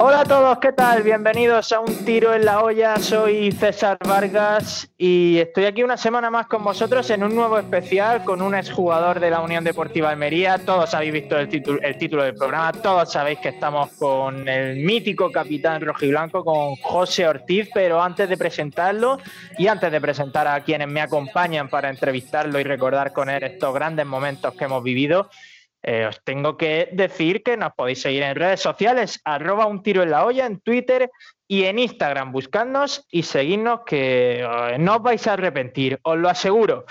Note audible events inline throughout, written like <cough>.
Hola a todos, ¿qué tal? Bienvenidos a Un Tiro en la Olla. Soy César Vargas y estoy aquí una semana más con vosotros en un nuevo especial con un exjugador de la Unión Deportiva Almería. Todos habéis visto el título, el título del programa, todos sabéis que estamos con el mítico capitán rojiblanco, con José Ortiz, pero antes de presentarlo y antes de presentar a quienes me acompañan para entrevistarlo y recordar con él estos grandes momentos que hemos vivido, eh, os tengo que decir que nos podéis seguir en redes sociales, arroba un tiro en la olla, en Twitter y en Instagram. Buscadnos y seguidnos que eh, no os vais a arrepentir, os lo aseguro.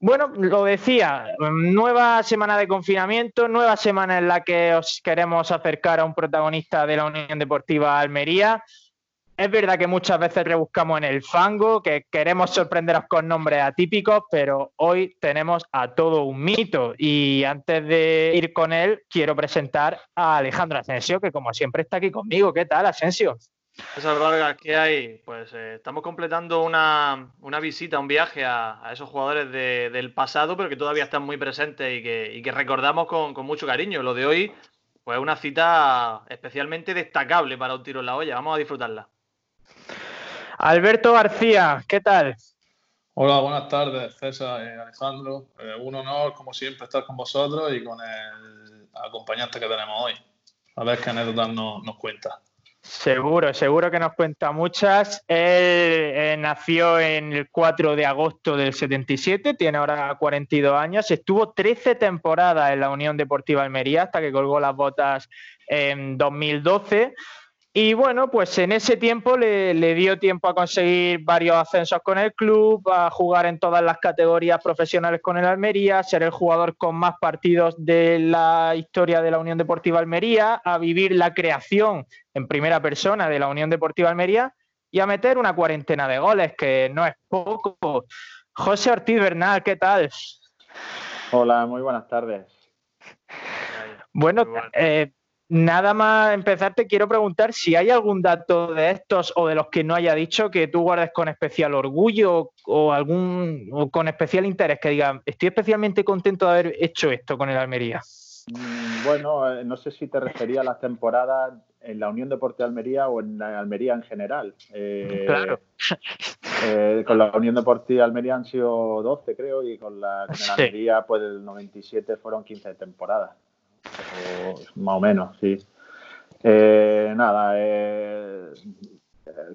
Bueno, lo decía, nueva semana de confinamiento, nueva semana en la que os queremos acercar a un protagonista de la Unión Deportiva Almería. Es verdad que muchas veces rebuscamos en el fango, que queremos sorprenderos con nombres atípicos, pero hoy tenemos a todo un mito. Y antes de ir con él, quiero presentar a Alejandro Asensio, que como siempre está aquí conmigo. ¿Qué tal, Asensio? Esas Vargas, ¿qué hay? Pues eh, estamos completando una, visita, un viaje a, esos jugadores de, del pasado, pero que todavía están muy presentes y que, y que recordamos con, con, mucho cariño. Lo de hoy, pues una cita especialmente destacable para un tiro en la olla. Vamos a disfrutarla. Alberto García, ¿qué tal? Hola, buenas tardes, César y Alejandro. Eh, un honor, como siempre, estar con vosotros y con el acompañante que tenemos hoy. A ver qué anécdotas nos, nos cuenta. Seguro, seguro que nos cuenta muchas. Él eh, nació en el 4 de agosto del 77, tiene ahora 42 años, estuvo 13 temporadas en la Unión Deportiva Almería hasta que colgó las botas en 2012. Y bueno, pues en ese tiempo le, le, dio tiempo a conseguir varios ascensos con el club, a jugar en todas las categorías profesionales con el Almería, ser el jugador con más partidos de la historia de la Unión Deportiva Almería, a vivir la creación en primera persona de la Unión Deportiva Almería y a meter una cuarentena de goles, que no es poco. José Ortiz Bernal, ¿qué tal? Hola, muy buenas tardes. Bueno, eh, Nada más empezar, te quiero preguntar si hay algún dato de estos o de los que no haya dicho que tú guardes con especial orgullo o algún o con especial interés, que diga, estoy especialmente contento de haber hecho esto con el Almería. Bueno, eh, no sé si te refería a las temporadas en la Unión Deportiva Almería o en la Almería en general. Eh, claro. Eh, con la Unión Deportiva Almería han sido 12, creo, y con la, con la Almería, pues el 97 fueron 15 temporadas o más o menos, sí. Eh, nada, eh,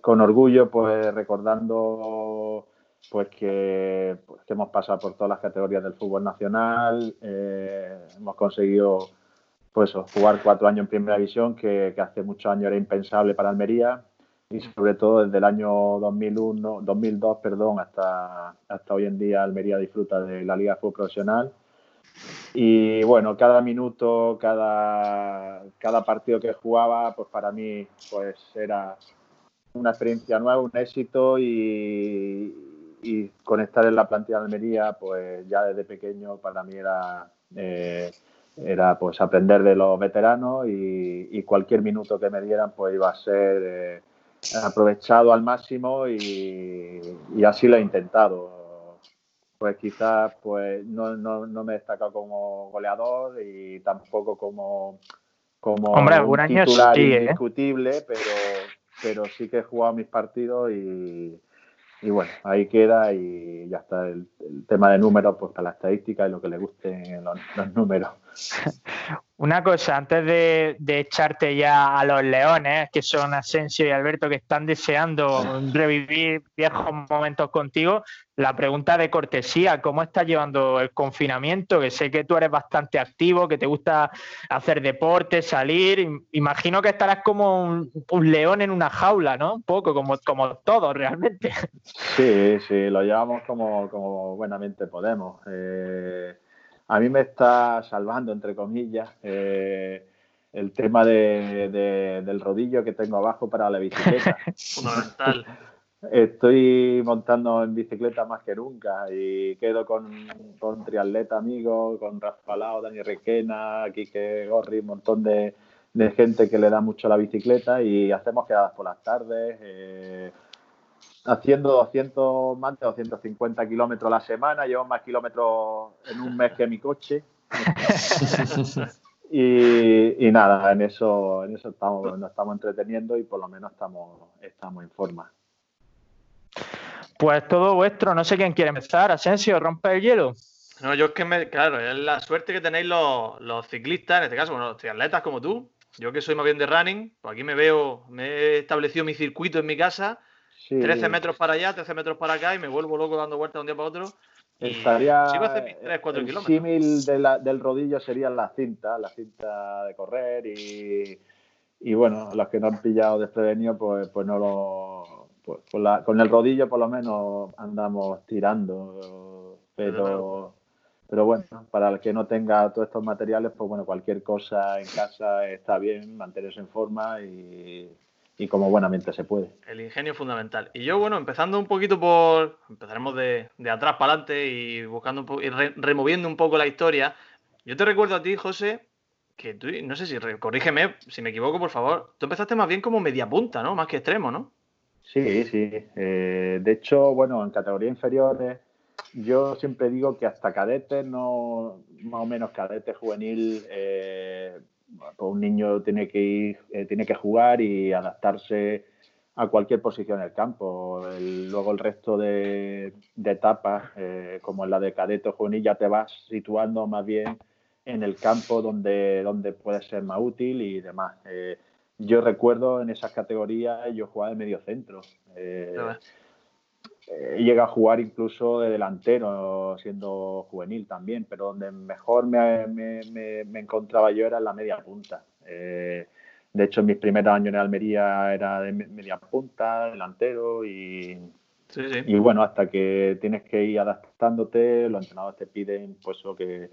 con orgullo, pues recordando pues que, pues, que, hemos pasado por todas las categorías del fútbol nacional, eh, hemos conseguido pues jugar cuatro años en primera división, que, hace muchos años era impensable para Almería, y sobre todo desde el año 2001, 2002 perdón, hasta, hasta hoy en día Almería disfruta de la Liga Fútbol Profesional y bueno, cada minuto, cada, cada partido que jugaba, pues para mí pues era una experiencia nueva, un éxito y, y conectar en la plantilla de Almería, pues ya desde pequeño para mí era, eh, era pues aprender de los veteranos y, cualquier minuto que me dieran pues iba a ser eh, aprovechado al máximo y así lo he intentado pues quizás pues no, no, no, me he destacado como goleador y tampoco como, como Hombre, un titular sí, indiscutible, ¿eh? pero, pero sí que he jugado mis partidos y, y bueno, ahí queda y ya está el, el, tema de números, pues para la estadística y lo que le gusten los, los números. <laughs> Una cosa, antes de, echarte ya a los leones, que son Asensio y Alberto, que están deseando revivir viejos momentos contigo, la pregunta de cortesía, ¿cómo estás llevando el confinamiento? Que sé que tú eres bastante activo, que te gusta hacer deporte, salir. Imagino que estarás como un, un león en una jaula, ¿no? Un poco, como, como todos realmente. Sí, sí, lo llevamos como, como buenamente podemos. Eh a mí me está salvando, entre comillas, eh, el tema de, de, del rodillo que tengo abajo para la bicicleta. <laughs> Fundamental. Estoy montando en bicicleta más que nunca y quedo con, con triatleta amigo, con Rafa Lao, Dani Requena, Quique Gorri, un montón de, de gente que le da mucho la bicicleta y hacemos quedadas por las tardes, eh, haciendo 200, más de 250 kilómetros a la semana, llevo más kilómetros en un mes que mi coche. <laughs> y, nada, en eso, en eso estamos, nos estamos entreteniendo y por lo menos estamos, estamos en forma. Pues todo vuestro, no sé quién quiere empezar. Asensio, rompe el hielo. No, yo es que me, claro, es la suerte que tenéis los, los ciclistas, en este caso, bueno, los triatletas como tú, yo que soy más bien de running, pues aquí me veo, me he establecido mi circuito en mi casa, 13 metros para allá, 13 metros para acá y me vuelvo loco dando vueltas de un día para otro. Estaría el símil de del rodillo sería la cinta, la cinta de correr y, y bueno, los que no han pillado desprevenido pues, pues no lo... Pues con, la, con el rodillo por lo menos andamos tirando, pero pero bueno, para el que no tenga todos estos materiales, pues bueno, cualquier cosa en casa está bien, mantenerse en forma y, como buenamente se puede. El ingenio fundamental. Y yo, bueno, empezando un poquito por. Empezaremos de, atrás para adelante y buscando un y removiendo un poco la historia. Yo te recuerdo a ti, José, que tú, no sé si, corrígeme si me equivoco, por favor. Tú empezaste más bien como media punta, ¿no? Más que extremo, ¿no? Sí, sí. Eh, de hecho, bueno, en categoría inferiores yo siempre digo que hasta cadete, no, más o menos cadete juvenil, eh, pues un niño tiene que ir, eh, tiene que jugar y adaptarse a cualquier posición en el campo. luego el resto de, etapas, eh, como en la de cadete o juvenil, ya te vas situando más bien en el campo donde, donde puede ser más útil y demás. yo recuerdo en esas categorías, yo jugaba de medio centro. Eh, llega a jugar incluso de delantero, siendo juvenil también, pero donde mejor me, me, encontraba yo era en la media punta. Eh, de hecho, en mis primeros años en Almería era de media punta, delantero y, y bueno, hasta que tienes que ir adaptándote, los entrenadores te piden pues lo que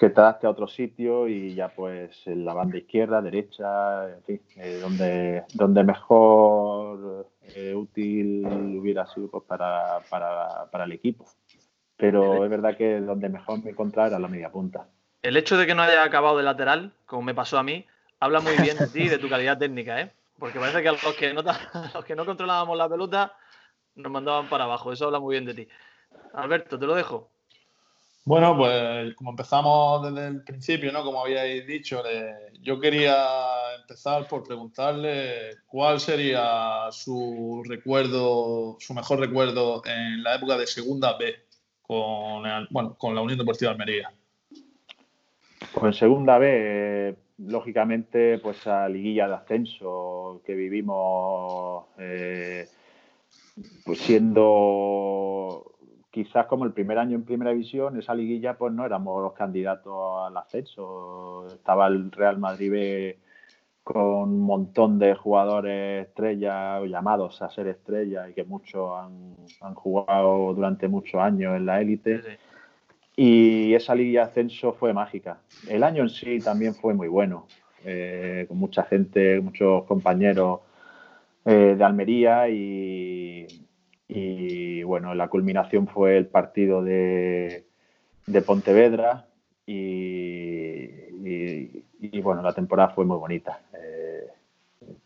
que te adapte a otro sitio y ya pues en la banda izquierda, derecha, en fin, eh, donde, donde mejor eh, útil hubiera sido pues, para, para, el equipo. Pero es verdad que donde mejor me encontraba era la media punta. El hecho de que no haya acabado de lateral, como me pasó a mí, habla muy bien de ti y de tu calidad técnica, ¿eh? Porque parece que a los que no, <laughs> los que no controlábamos la pelota nos mandaban para abajo. Eso habla muy bien de ti. Alberto, te lo dejo. Bueno, pues como empezamos desde el principio, ¿no? Como habíais dicho, yo quería empezar por preguntarle cuál sería su recuerdo, su mejor recuerdo en la época de Segunda B con, bueno, con la Unión Deportiva Almería. Pues en Segunda B, lógicamente, pues a liguilla de ascenso que vivimos, eh, pues siendo quizás como el primer año en primera división, esa liguilla, pues no éramos los candidatos al ascenso. Estaba el Real Madrid con un montón de jugadores estrellas llamados a ser estrellas y que muchos han, jugado durante muchos años en la élite. Y esa liguilla de ascenso fue mágica. El año en sí también fue muy bueno, eh, con mucha gente, muchos compañeros eh, de Almería y, y bueno, la culminación fue el partido de, Pontevedra y, bueno, la temporada fue muy bonita. Eh,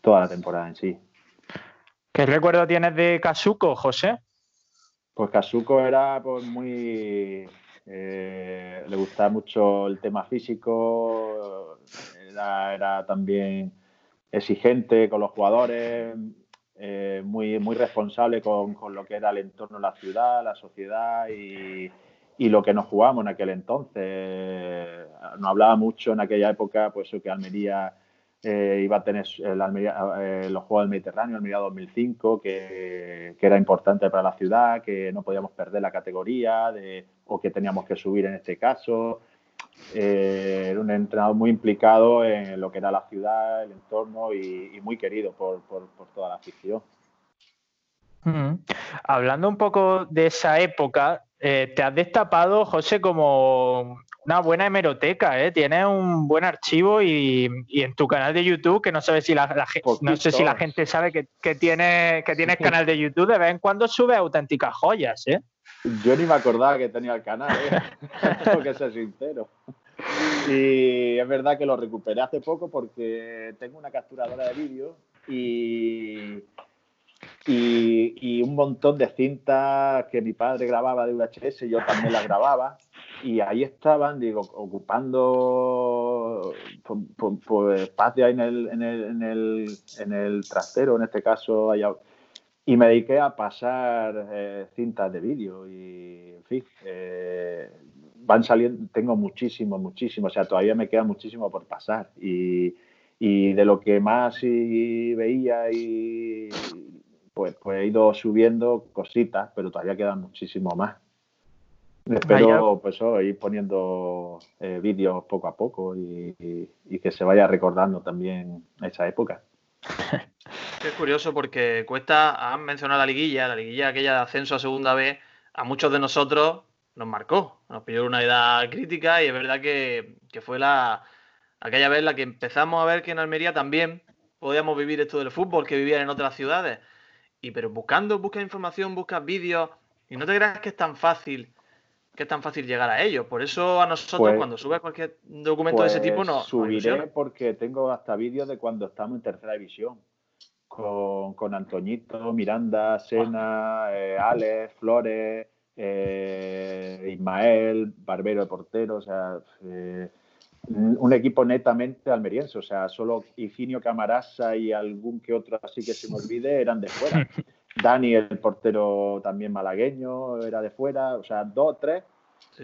toda la temporada en sí. ¿Qué recuerdo tienes de Casuco, José? Pues Casuco era pues, muy. Eh, le gustaba mucho el tema físico, era también exigente con los jugadores, eh, muy, muy responsable con, con, lo que era el entorno la ciudad, la sociedad y, y lo que nos jugábamos en aquel entonces. Nos hablaba mucho en aquella época, pues que Almería eh, iba a tener eh, los Juegos del Mediterráneo, Almería 2005, que, que, era importante para la ciudad, que no podíamos perder la categoría de, o que teníamos que subir en este caso. Eh, era un entrenador muy implicado en lo que era la ciudad, el entorno y, muy querido por, toda la afición. Hablando un poco de esa época, eh, te has destapado, José, como una buena hemeroteca, ¿eh? Tienes un buen archivo y, en tu canal de YouTube, que no, sabes si la, no sé si la gente sabe que, que, tiene, que tienes canal de YouTube, de vez en cuando sube auténticas joyas, ¿eh? Yo ni me acordaba que tenía el canal, ¿eh? <laughs> tengo que ser sincero. Y es verdad que lo recuperé hace poco porque tengo una capturadora de vídeo y, y, un montón de cintas que mi padre grababa de VHS, yo también las grababa. Y ahí estaban, digo, ocupando pues, espacio en el, en, el, en, el, en el trastero, en este caso, allá, y me dediqué a pasar eh, cintas de vídeo y, en fin, eh, van saliendo, tengo muchísimo, muchísimo, o sea, todavía me queda muchísimo por pasar. Y, y de lo que más veía y pues, pues he ido subiendo cositas, pero todavía quedan muchísimo más. Espero pues ir poniendo eh, vídeos poco a poco y, y, que se vaya recordando también esa época. <laughs> Es curioso porque cuesta, han mencionado la liguilla, la liguilla aquella de ascenso a segunda vez, a muchos de nosotros nos marcó, nos pidió una edad crítica y es verdad que, fue la aquella vez la que empezamos a ver que en Almería también podíamos vivir esto del fútbol que vivían en otras ciudades. Y pero buscando, buscas información, buscas vídeos y no te creas que es tan fácil que es tan fácil llegar a ellos. Por eso a nosotros pues cuando subes cualquier documento de ese tipo no. Pues subiré porque tengo hasta vídeos de cuando estamos en tercera división. Con, con Antoñito, Miranda, Sena, eh, Alex, Flores, eh, Ismael, Barbero de portero, o sea, eh, un equipo netamente almeriense, o sea, solo Higinio Camarasa y algún que otro así que se me olvide eran de fuera. <laughs> Dani, el portero también malagueño, era de fuera, o sea, dos, tres,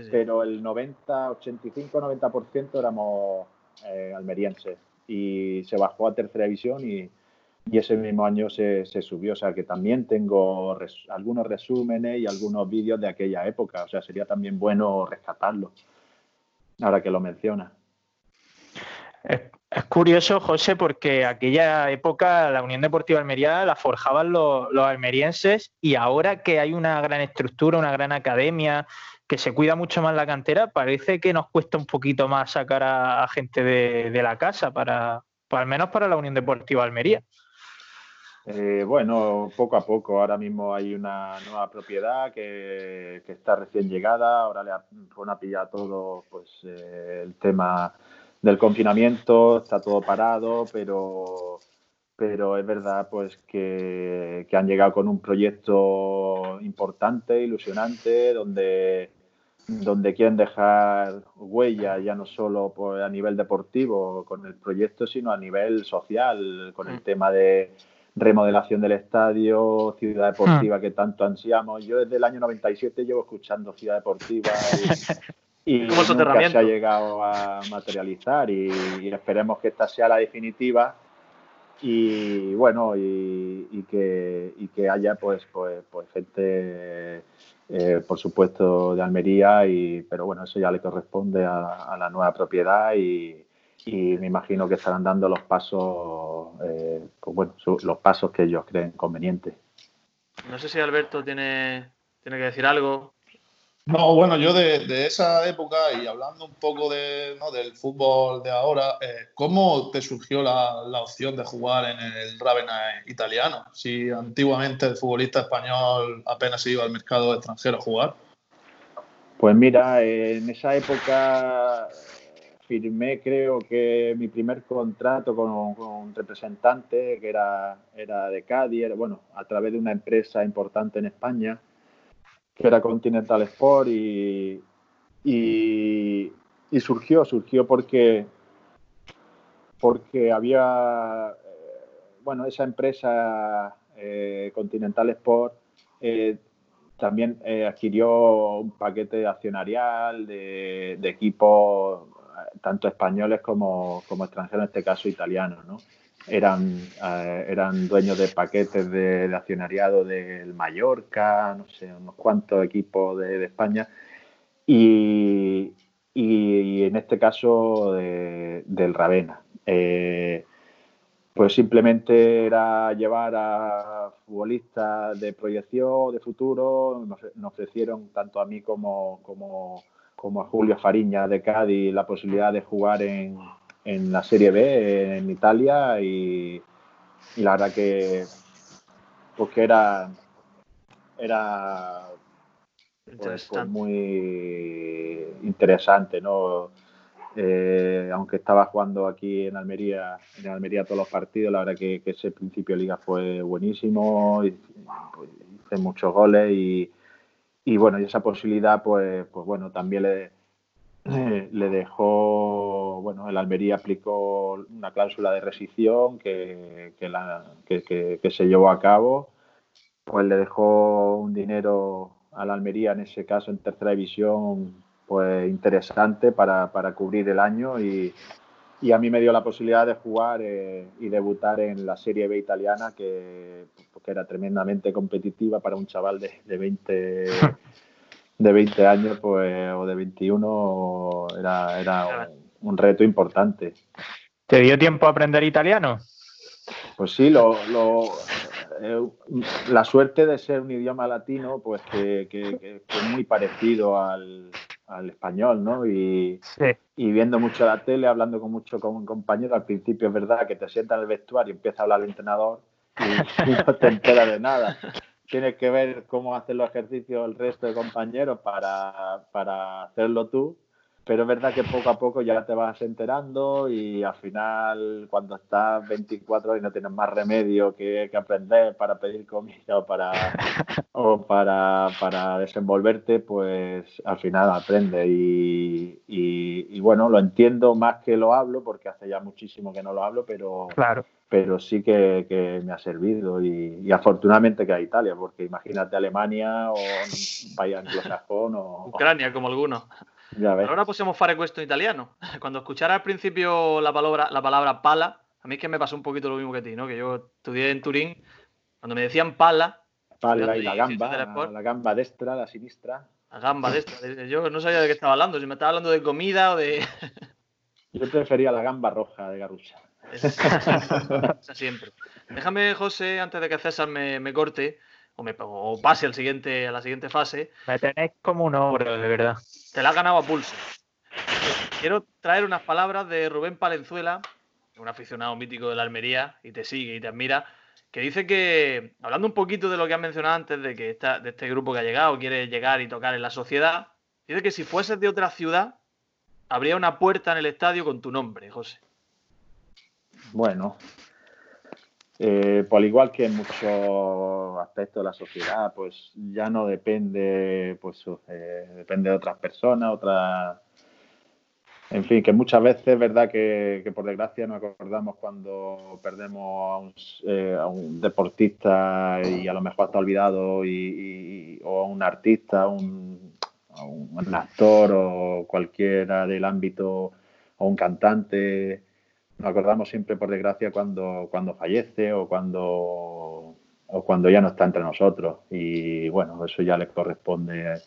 pero el 90, 85, 90% éramos eh, almerienses. Y se bajó a tercera división y, y ese mismo año se, se, subió. O sea que también tengo algunos resúmenes y algunos vídeos de aquella época. O sea, sería también bueno rescatarlo, ahora que lo menciona. Es, curioso, José, porque aquella época la Unión Deportiva Almería la forjaban los, almerienses y ahora que hay una gran estructura, una gran academia, que se cuida mucho más la cantera, parece que nos cuesta un poquito más sacar a, gente de, la casa, para, al menos para la Unión Deportiva Almería. Eh, bueno, poco a poco. Ahora mismo hay una nueva propiedad que, está recién llegada. Ahora le van a pillar todo pues, eh, el tema del confinamiento. Está todo parado, pero, pero es verdad pues que, han llegado con un proyecto importante, ilusionante, donde, donde quieren dejar huella ya no solo pues, a nivel deportivo con el proyecto, sino a nivel social, con el mm. tema de remodelación del estadio, Ciudad Deportiva hmm. que tanto ansiamos. Yo desde el año 97 llevo escuchando Ciudad Deportiva <laughs> y, y nunca se ha llegado a materializar y, esperemos que esta sea la definitiva y bueno y, que, que haya pues pues, pues gente eh, por supuesto de Almería y pero bueno eso ya le corresponde a la nueva propiedad y, y me imagino que estarán dando los pasos, eh, pues bueno, los pasos que ellos creen convenientes. No sé si Alberto tiene, tiene que decir algo. No, bueno, yo de, esa época y hablando un poco de, ¿no? del fútbol de ahora, eh, ¿cómo te surgió la, la, opción de jugar en el Ravenna italiano? Si antiguamente el futbolista español apenas iba al mercado extranjero a jugar. Pues mira, en esa época firmé creo que mi primer contrato con, un representante que era, era de Cádiz, bueno, a través de una empresa importante en España, que era Continental Sport y, y, surgió, surgió porque, porque había, eh, bueno, esa empresa eh, Continental Sport eh, también adquirió un paquete accionarial de, de equipos tanto españoles como, extranjeros, en este caso italianos, ¿no? Eran, eh, eran dueños de paquetes de, accionariado del Mallorca, no sé, unos cuantos equipos de, España, y, en este caso del Ravena. Eh, pues simplemente era llevar a futbolistas de proyección, de futuro, nos, ofrecieron tanto a mí como, como como a Julio Fariña de Cádiz la posibilidad de jugar en, la Serie B en Italia y, la verdad que porque era era pues, pues muy interesante no Eh, aunque estaba jugando aquí en Almería, en Almería todos los partidos, la verdad que, ese principio de liga fue buenísimo, hice, hice muchos goles y, y, bueno, y esa posibilidad, pues, pues bueno, también le, le dejó, bueno, el Almería aplicó una cláusula de rescisión que, que se llevó a cabo, pues le dejó un dinero al Almería, en ese caso en tercera división, pues interesante para, para cubrir el año y, y, a mí me dio la posibilidad de jugar eh, y debutar en la Serie B italiana que, que, era tremendamente competitiva para un chaval de, de 20 <laughs> de 20 años pues o de 21 era, era un reto importante. ¿Te dio tiempo a aprender italiano? Pues sí, lo, lo eh, la suerte de ser un idioma latino, pues que, que, que es muy parecido al, al español, ¿no? Y, sí. y, viendo mucho la tele, hablando con mucho con un compañero, al principio es verdad que te sientas en el vestuario y empieza a hablar el entrenador y, y no te enteras de nada. Tienes que ver cómo hacen los ejercicios el resto de compañeros para, para hacerlo tú pero es verdad que poco a poco ya te vas enterando y al final cuando estás 24 y no tienes más remedio que, que aprender para pedir comida o para <laughs> o para, para desenvolverte pues al final aprendes. Y, y, y, bueno lo entiendo más que lo hablo porque hace ya muchísimo que no lo hablo pero claro. pero sí que, que me ha servido. Y, y, afortunadamente que a Italia, porque imagínate Alemania o un país anglosajón o Ucrania como algunos. Ahora possiamo fare questo in italiano. <laughs> Cuando escuchara al principio la palabra, la palabra pala, a mí es que me pasó un poquito lo mismo que a ti, ¿no? Que yo estudié en Turín, cuando me decían pala... Pala y la gamba, la, la gamba destra, la sinistra. La gamba destra. Yo no sabía de qué estaba hablando, si me estaba hablando de comida o de... <laughs> Yo prefería la gamba roja de Garrucha. Esa, <laughs> siempre. Déjame, José, antes de que César me, me corte, o, me, o pase al siguiente, a la siguiente fase. Me tenéis como un ogro, de verdad. Te la has ganado a pulso. Quiero traer unas palabras de Rubén Palenzuela, un aficionado mítico de la Almería, y te sigue y te admira, que dice que, hablando un poquito de lo que has mencionado antes, de que esta, de este grupo que ha llegado, quiere llegar y tocar en la sociedad, dice que si fueses de otra ciudad, habría una puerta en el estadio con tu nombre, José. Bueno, eh, por igual que en muchos aspectos de la sociedad, pues ya no depende, pues eh, depende de otras personas, otras. En fin, que muchas veces es verdad que, por desgracia nos acordamos cuando perdemos a un, eh, a un, deportista y a lo mejor está olvidado, y, o a un artista, a un actor o cualquiera del ámbito, o un cantante nos acordamos siempre, por desgracia, cuando, cuando fallece o cuando, o cuando ya no está entre nosotros. Y bueno, eso ya le corresponde.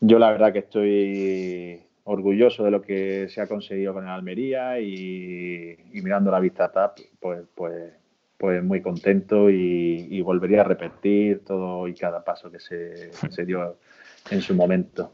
Yo la verdad que estoy orgulloso de lo que se ha conseguido con el Almería y, mirando la vista TAP, pues, pues, pues muy contento y, y, volvería a repetir todo y cada paso que se, se dio en su momento.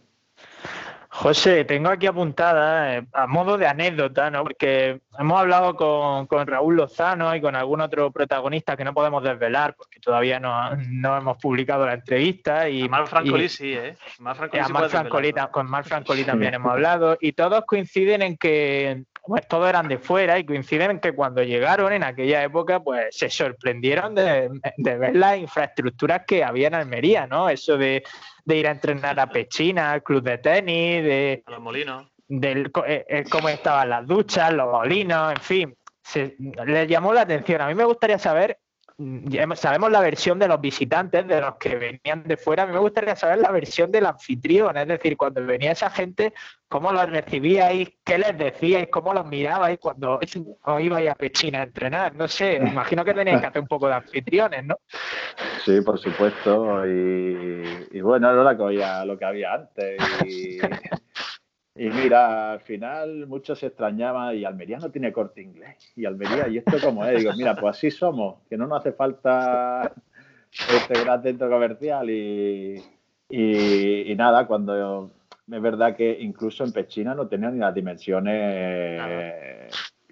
José, tengo aquí apuntada eh, a modo de anécdota, ¿no? Porque hemos hablado con, con, Raúl Lozano y con algún otro protagonista que no podemos desvelar porque todavía no, no hemos publicado la entrevista. Y, a Mar Francolí sí, ¿eh? Mar Francolí sí Mar Francolí, con Mar Francolí también hemos hablado y todos coinciden en que pues todos eran de fuera y coinciden en que cuando llegaron en aquella época, pues se sorprendieron de, de ver las infraestructuras que había en Almería, ¿no? Eso de, de ir a entrenar a Pechina, al club de tenis, de a los molinos, del eh, cómo estaban las duchas, los molinos, en fin, se, les llamó la atención. A mí me gustaría saber sabemos la versión de los visitantes, de los que venían de fuera. A mí me gustaría saber la versión del anfitrión, es decir, cuando venía esa gente, cómo los recibíais, qué les decíais, cómo los mirabais cuando os ibais a Pechina a entrenar. No sé, imagino que teníais que hacer un poco de anfitriones, ¿no? Sí, por supuesto. Y, y bueno, era lo que había, lo que había antes. Y, y mira, al final muchos se extrañaban y Almería no tiene corte inglés. Y Almería, ¿y esto cómo es? Digo, mira, pues así somos, que no nos hace falta este gran centro comercial y, y, y nada, cuando es verdad que incluso en Pechina no tenía ni las dimensiones,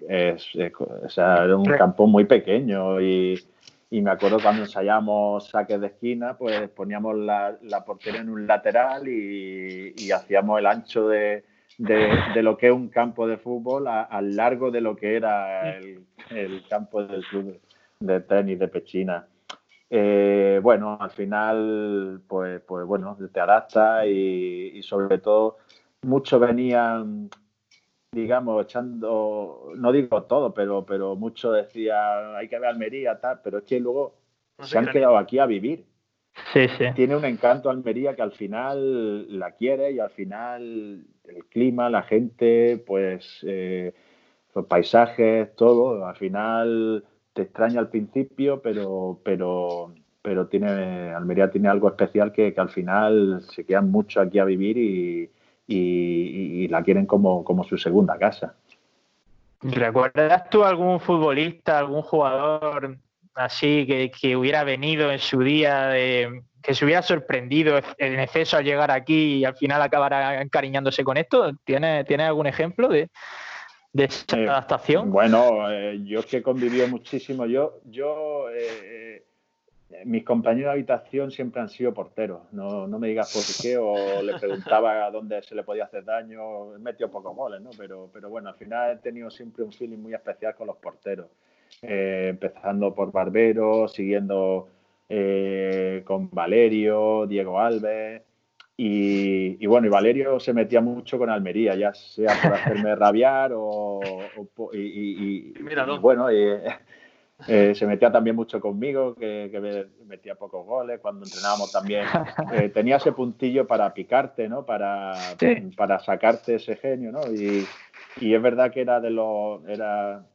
es, es, o sea, era un campo muy pequeño y, y me acuerdo cuando ensayamos saques de esquina, pues poníamos la, la portería en un lateral y, y hacíamos el ancho de de, lo que es un campo de fútbol al largo de lo que era el, campo del club de tenis de Pechina. Eh, bueno, al final, pues, pues bueno, te adaptas y, sobre todo muchos venían, digamos, echando, no digo todo, pero, pero muchos decían, hay que ver Almería, tal, pero es que luego se han quedado aquí a vivir. Sí, sí. Tiene un encanto Almería que al final la quiere y al final el clima, la gente, pues eh, los paisajes, todo, al final te extraña al principio, pero, pero, pero tiene, Almería tiene algo especial que, al final se quedan mucho aquí a vivir y, la quieren como, como su segunda casa. ¿Recuerdas tú algún futbolista, algún jugador así que, hubiera venido en su día, que se hubiera sorprendido en exceso al llegar aquí y al final acabara encariñándose con esto? ¿Tienes, ¿tiene algún ejemplo de, esa eh, adaptación? Bueno, eh, yo es que he convivido muchísimo. Yo, yo eh, mis compañeros de habitación siempre han sido porteros. No, no me digas por qué, o le preguntaba a dónde se le podía hacer daño. He metido pocos goles, ¿no? Pero, pero bueno, al final he tenido siempre un feeling muy especial con los porteros. Eh, empezando por Barbero, siguiendo eh, con Valerio, Diego Alves. Y, bueno, y Valerio se metía mucho con Almería, ya sea por hacerme rabiar o, y, bueno, eh, se metía también mucho conmigo, que, metía pocos goles cuando entrenábamos también. <laughs> tenía ese puntillo para picarte, ¿no? Para, para sacarte ese genio, ¿no? Y, y es verdad que era de los, era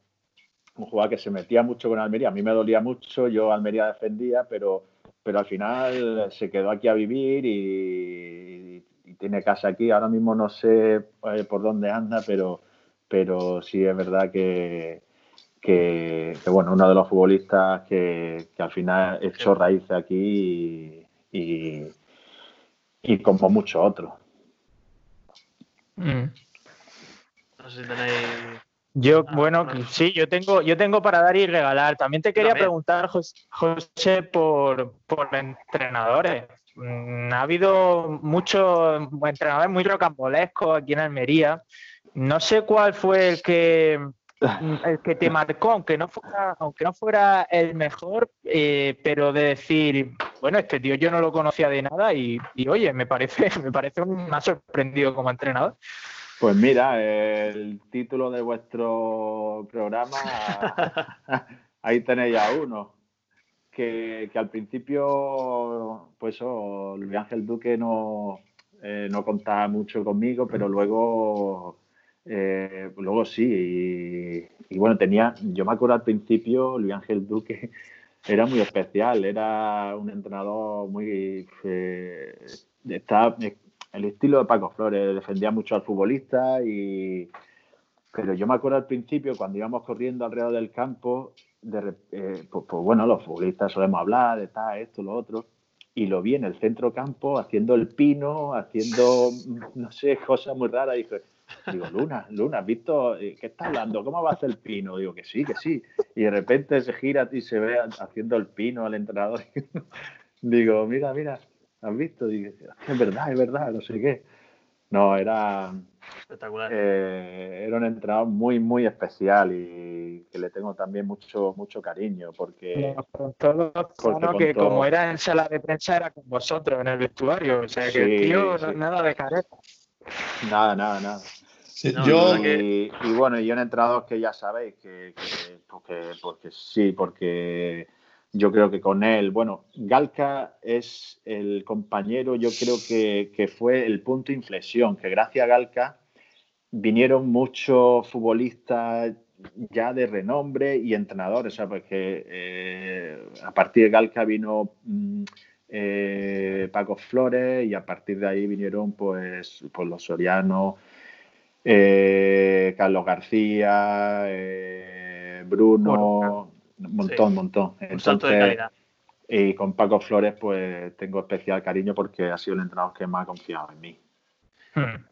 un jugador que se metía mucho con Almería. A mí me dolía mucho, yo Almería defendía, pero, pero al final se quedó aquí a vivir y, tiene casa aquí. Ahora mismo no sé eh, por dónde anda, pero, pero sí es verdad que, que, bueno, uno de los futbolistas que, al final echó raíces aquí y, y, como muchos otros. Mm. No sé si tenéis yo, ah, bueno, sí, yo tengo, yo tengo para dar y regalar. También te quería preguntar, José, por, por entrenadores. Mm, ha habido muchos entrenadores muy rocambolescos aquí en Almería. No sé cuál fue el que el que te marcó, aunque no fuera, aunque no fuera el mejor, eh, pero de decir, bueno, este tío yo no lo conocía de nada y, y oye, me parece, <laughs> me parece un, me ha sorprendido como entrenador. Pues mira, el título de vuestro programa, <laughs> ahí tenéis a uno. Que, al principio, pues Luis Ángel Duque no, eh, no contaba mucho conmigo, pero luego, eh, luego sí. Y, bueno, tenía, yo me acuerdo al principio, Luis Ángel Duque <laughs> era muy especial, era un entrenador muy... Eh, el estilo de Paco Flores, defendía mucho al futbolista y... Pero yo me acuerdo al principio, cuando íbamos corriendo alrededor del campo, de, eh, pues, pues, bueno, los futbolistas solemos hablar de tal, esto, lo otro, y lo vi en el centro campo haciendo el pino, haciendo, <laughs> no sé, cosas muy raras. Y digo, Luna, Luna, ¿has visto? Eh, ¿Qué está hablando? ¿Cómo va a hacer el pino? Digo, que sí, que sí. Y de repente se gira y se ve haciendo el pino al entrenador. <laughs> digo, mira, mira, ¿Has visto? es verdad, es verdad, no sé qué. No, era. Espectacular. Eh, era un entrenador muy, muy especial y que le tengo también mucho, mucho cariño porque. todo que como era en sala de prensa era con vosotros en el vestuario. O sea, que el tío nada de careta. Nada, nada, nada. Yo... y, bueno, y un entrenador que ya sabéis que, que porque, porque sí, porque yo creo que con él, bueno, Galca es el compañero, yo creo que, fue el punto de inflexión, que gracias a Galca vinieron muchos futbolistas ya de renombre y entrenadores, o sea, porque eh, a partir de Galca vino mm, eh, Paco Flores y a partir de ahí vinieron pues, pues los Sorianos, eh, Carlos García, Bruno, un montón, un montón. Entonces, Y con Paco Flores, pues tengo especial cariño porque ha sido el entrenador que más ha confiado en mí. Hmm.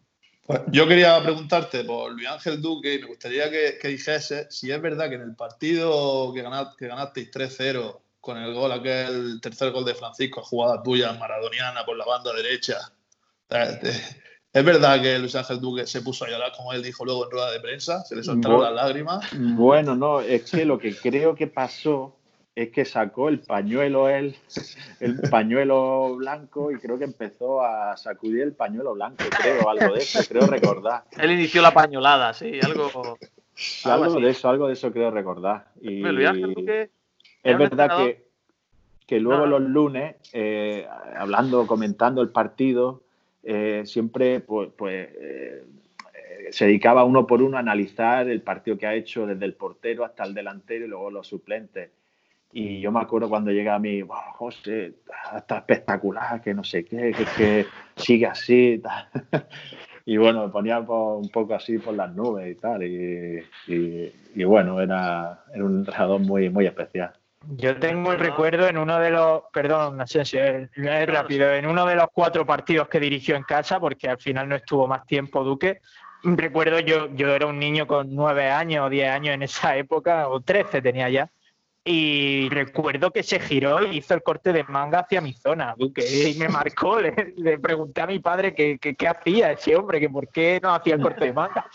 Pues, yo quería preguntarte por Luis Ángel Duque y me gustaría que, dijese si es verdad que en el partido que, que ganasteis 3-0 con el gol, aquel tercer gol de Francisco, jugada tuya maradoniana por la banda derecha, ¿Es verdad que Luis Ángel Duque se puso a llorar, como él dijo luego en rueda de prensa? ¿Se le soltaron las lágrimas? Bueno, no, es que lo que creo que pasó es que sacó el pañuelo él, el pañuelo blanco y creo que empezó a sacudir el pañuelo blanco, creo, algo de eso, creo recordar. Él inició la pañolada, sí, algo... algo, de eso, algo de eso creo recordar. Y es verdad que, que luego los lunes, eh, hablando, comentando el partido, eh, siempre pues, pues eh, se dedicaba uno por uno a analizar el partido que ha hecho desde el portero hasta el delantero y luego los suplentes. Y yo me acuerdo cuando llega a mí, José, está espectacular, que no sé qué, que, sigue así. <laughs> y bueno, me ponía un poco así por las nubes y tal. Y, bueno, era, era un entrenador muy, muy especial. Yo tengo el recuerdo en uno de los, perdón, Asensio, es rápido, en uno de los cuatro partidos que dirigió en casa, porque al final no estuvo más tiempo Duque. Recuerdo yo, yo era un niño con nueve años o diez años en esa época, o trece tenía ya, y recuerdo que se giró y hizo el corte de manga hacia mi zona, Duque, y me marcó, <laughs> le, le pregunté a mi padre qué, qué hacía ese hombre, que por qué no hacía el corte de manga.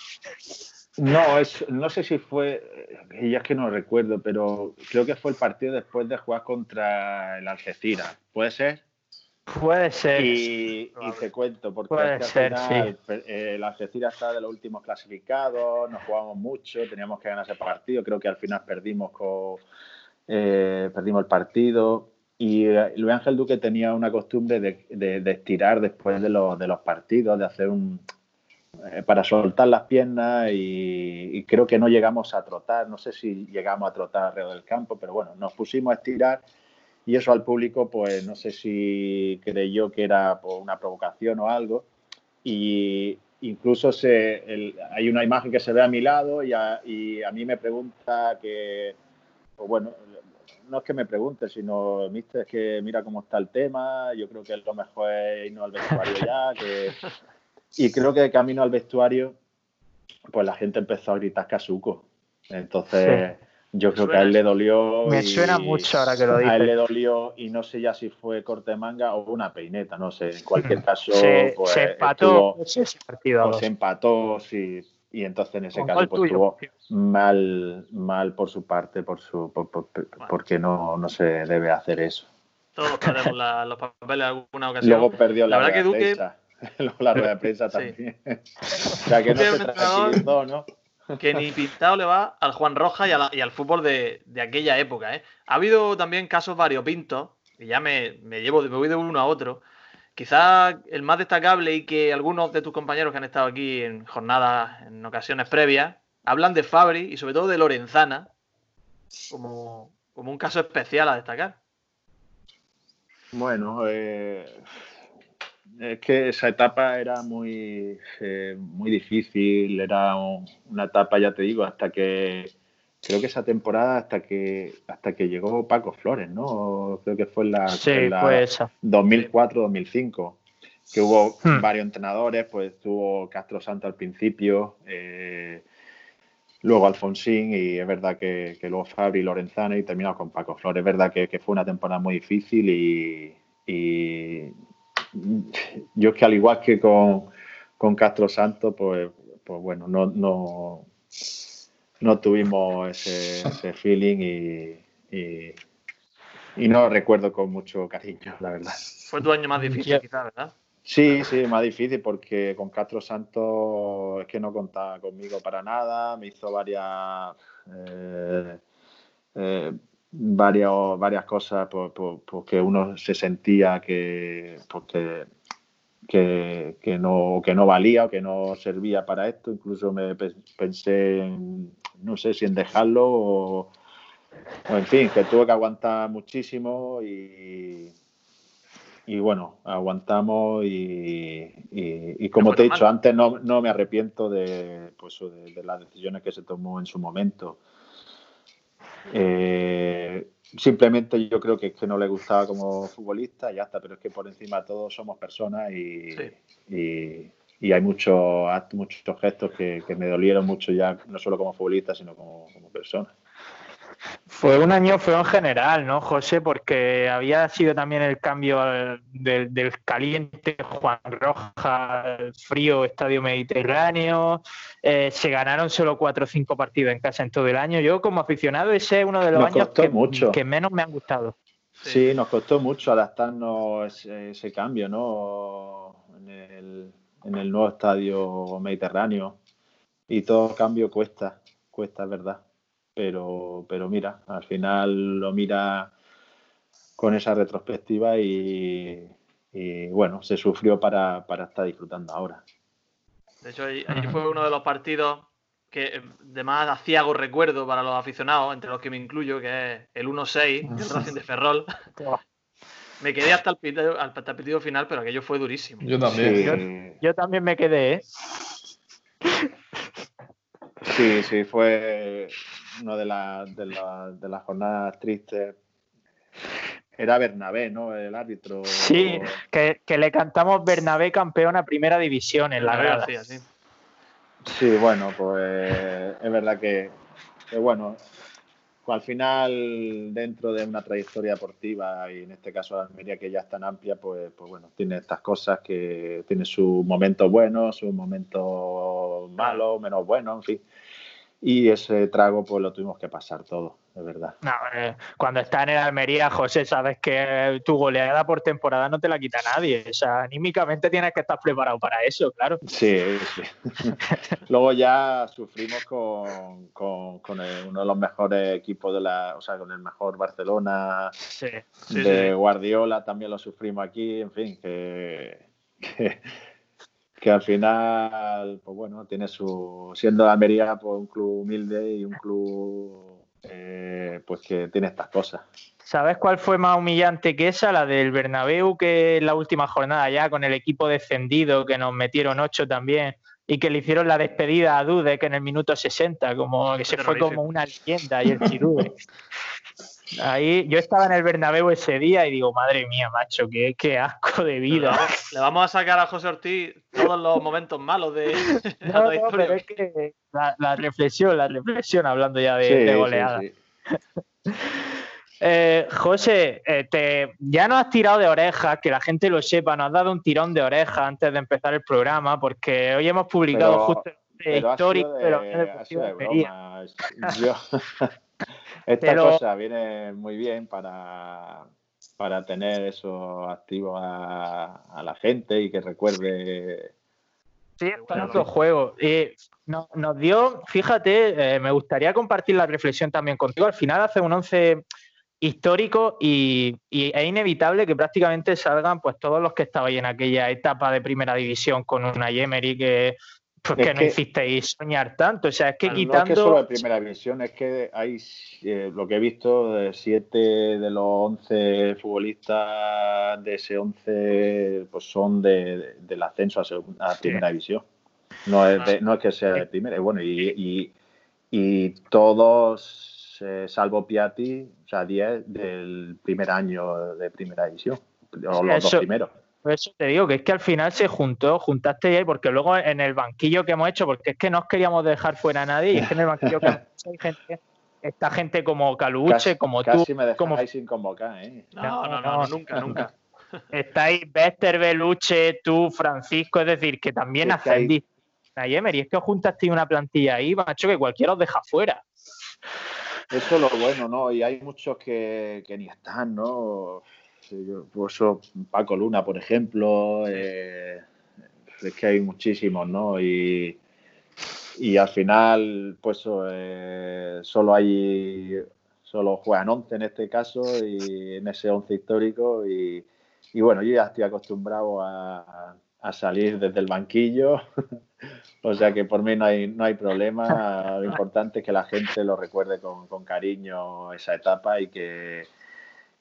No, es, no sé si fue, ya es que no recuerdo, pero creo que fue el partido después de jugar contra el Algeciras. ¿Puede ser? Puede ser. Y, te cuento, porque Puede ser, el Algeciras está de los últimos clasificados, nos jugamos mucho, teníamos que ganar ese partido, creo que al final perdimos, con, eh, perdimos el partido. Y eh, Luis Ángel Duque tenía una costumbre de, de estirar después de los, de los partidos, de hacer un, eh, para soltar las piernas y, creo que no llegamos a trotar, no sé si llegamos a trotar alrededor del campo, pero bueno, nos pusimos a estirar y eso al público pues no sé si creyó que era por una provocación o algo. Y incluso se, hay una imagen que se ve a mi lado y a, mí me pregunta que, pues bueno, no es que me pregunte, sino, mister, es que mira cómo está el tema, yo creo que lo mejor es irnos al vestuario ya, que <laughs> y creo que de camino al vestuario, pues la gente empezó a gritar Casuco. Entonces, yo creo que a él le dolió. Me suena mucho ahora que lo dices. A él le dolió y no sé ya si fue corte de manga o una peineta, no sé. En cualquier caso, se, pues, se empató ese partido. se empató, sí. Y entonces en ese caso pues, estuvo mal, mal por su parte, por su, porque no, no se debe hacer eso. Todos perdemos los papeles en alguna ocasión. Luego perdió la, la verdad que Duque, <laughs> la rueda de prensa también. o sea, que no se tranquilizó, ¿no? que ni pintado le va al Juan Roja y, al fútbol de, aquella época. ¿eh? Ha habido también casos variopintos, y ya me, llevo, me voy de uno a otro. Quizás el más destacable y que algunos de tus compañeros que han estado aquí en jornadas, en ocasiones previas, hablan de Fabri y sobre todo de Lorenzana como, como un caso especial a destacar. Bueno, eh, es que esa etapa era muy, eh, muy difícil, era una etapa, ya te digo, hasta que creo que esa temporada hasta que hasta que llegó Paco Flores, ¿no? Creo que fue en la, 2004-2005, que hubo hmm. varios entrenadores, pues tuvo Castro Santo al principio, eh, luego Alfonsín y es verdad que, luego Fabri Lorenzana y terminó con Paco Flores. Es verdad que, fue una temporada muy difícil y yo es que al igual que con, Castro Santos, pues, pues bueno, no, no, no tuvimos ese, feeling y, y, no lo recuerdo con mucho cariño, la verdad. Fue tu año más difícil, quizás, ¿verdad? Sí, sí, más difícil porque con Castro Santos es que no contaba conmigo para nada, me hizo varias eh, eh, varias, varias cosas porque uno se sentía que, porque, que, no, que no valía o que no servía para esto. Incluso me pensé en, no sé si en dejarlo o, en fin, que tuve que aguantar muchísimo y, y bueno, aguantamos y, y, como te he dicho antes, no, no me arrepiento de, pues, de las decisiones que se tomó en su momento. Eh, simplemente yo creo que es que no le gustaba como futbolista y ya está, pero es que por encima de todo somos personas y, y, hay muchos muchos gestos que, me dolieron mucho ya, no solo como futbolista, sino como, persona. Fue un año feo en general, ¿no, José? Porque había sido también el cambio del, caliente Juan Roja, frío Estadio Mediterráneo. Eh, se ganaron solo cuatro o cinco partidos en casa en todo el año. Yo, como aficionado, ese es uno de los años que, menos me han gustado. Sí. nos costó mucho adaptarnos ese, ese cambio, ¿no? En el, en el nuevo Estadio Mediterráneo. Y todo cambio cuesta, cuesta, es verdad pero, pero mira, al final lo mira con esa retrospectiva y, bueno, se sufrió para, estar disfrutando ahora. De hecho, ahí, fue uno de los partidos que de más aciago recuerdo para los aficionados, entre los que me incluyo, que es el 1-6 de Racing de Ferrol. me quedé hasta el, pitido, hasta final, pero aquello fue durísimo. Yo también. Yo, también me quedé, ¿eh? Sí, sí, fue una de, de, de las jornadas tristes. Era Bernabé, ¿no? El árbitro. Sí, que, le cantamos Bernabé campeón a primera división en la grada. Sí, sí, bueno, pues es verdad que, que bueno, al final, dentro de una trayectoria deportiva y en este caso la Almería que ya es tan amplia, pues, pues bueno, tiene estas cosas que tiene sus momentos buenos, sus momentos malos, menos buenos, en fin y ese trago pues lo tuvimos que pasar todo, de verdad. Eh, cuando estás en el Almería, José, sabes que tu goleada por temporada no te la quita nadie. O sea, anímicamente tienes que estar preparado para eso, claro. Sí, sí. <laughs> Luego ya sufrimos con, con, uno de los mejores equipos de la, o sea, con el mejor Barcelona de Guardiola, también lo sufrimos aquí, en fin, que que al final, pues bueno, tiene su. Siendo Almería pues, un club humilde y un club eh, pues que tiene estas cosas. ¿Sabes cuál fue más humillante que esa? La del Bernabéu, que en la última jornada ya, con el equipo descendido, que nos metieron ocho también, y que le hicieron la despedida a Dude, que en el minuto 60, como que se fue como una leyenda y el Chirude. <laughs> Ahí, yo estaba en el Bernabéu ese día y digo, madre mía, macho, qué, qué asco de vida. Le vamos a sacar a José Ortiz todos los momentos malos de <laughs> no, no, pero es que la, reflexión, la reflexión, hablando ya de, goleada. <laughs> Eh, José, eh, te, ya nos has tirado de orejas, que la gente lo sepa, nos has dado un tirón de orejas antes de empezar el programa, porque hoy hemos publicado justo el histórico de, la de, Yo, <laughs> esta cosa viene muy bien para, para tener eso activo a, la gente y que recuerde. Sí, para otro juego. Y nos dio, fíjate, eh, me gustaría compartir la reflexión también contigo. Al final hace un once histórico y, es inevitable que prácticamente salgan pues todos los que estaban en aquella etapa de primera división con una Yemery que pues que, no hicisteis soñar tanto. O sea, es que quitando. No es que solo de primera visión, es que hay eh, lo que he visto, siete de los once futbolistas de ese once pues son de, del ascenso a, primera división. No es, no es que sea de primera. Bueno, y, y, todos, eh, salvo Piatti, o sea, 10 del primer año de primera división. O los dos primeros eso te digo, que es que al final se juntó, juntaste ahí, porque luego en el banquillo que hemos hecho, porque es que no os queríamos dejar fuera a nadie, y es que en el banquillo que hemos <laughs> hecho hay gente, esta gente como Caluche, como tú. Casi me como... sin convocar, ¿eh? No, no, no, nunca, nunca. Estáis Bester, Beluche, tú, Francisco, es decir, que también ascendiste a Yemer, y es que os juntasteis una plantilla ahí, macho, que cualquiera os deja fuera. Eso es lo bueno, ¿no? Y hay muchos que, que ni están, ¿no? Pues Paco Luna, por ejemplo, eh, es que hay muchísimos, ¿no? Y, y al final, pues eh, solo hay, solo juegan 11 en este caso y en ese 11 histórico y, y bueno, yo ya estoy acostumbrado a, a salir desde el banquillo, <laughs> o sea que por mí no hay, no hay problema, lo importante es que la gente lo recuerde con, con cariño esa etapa y que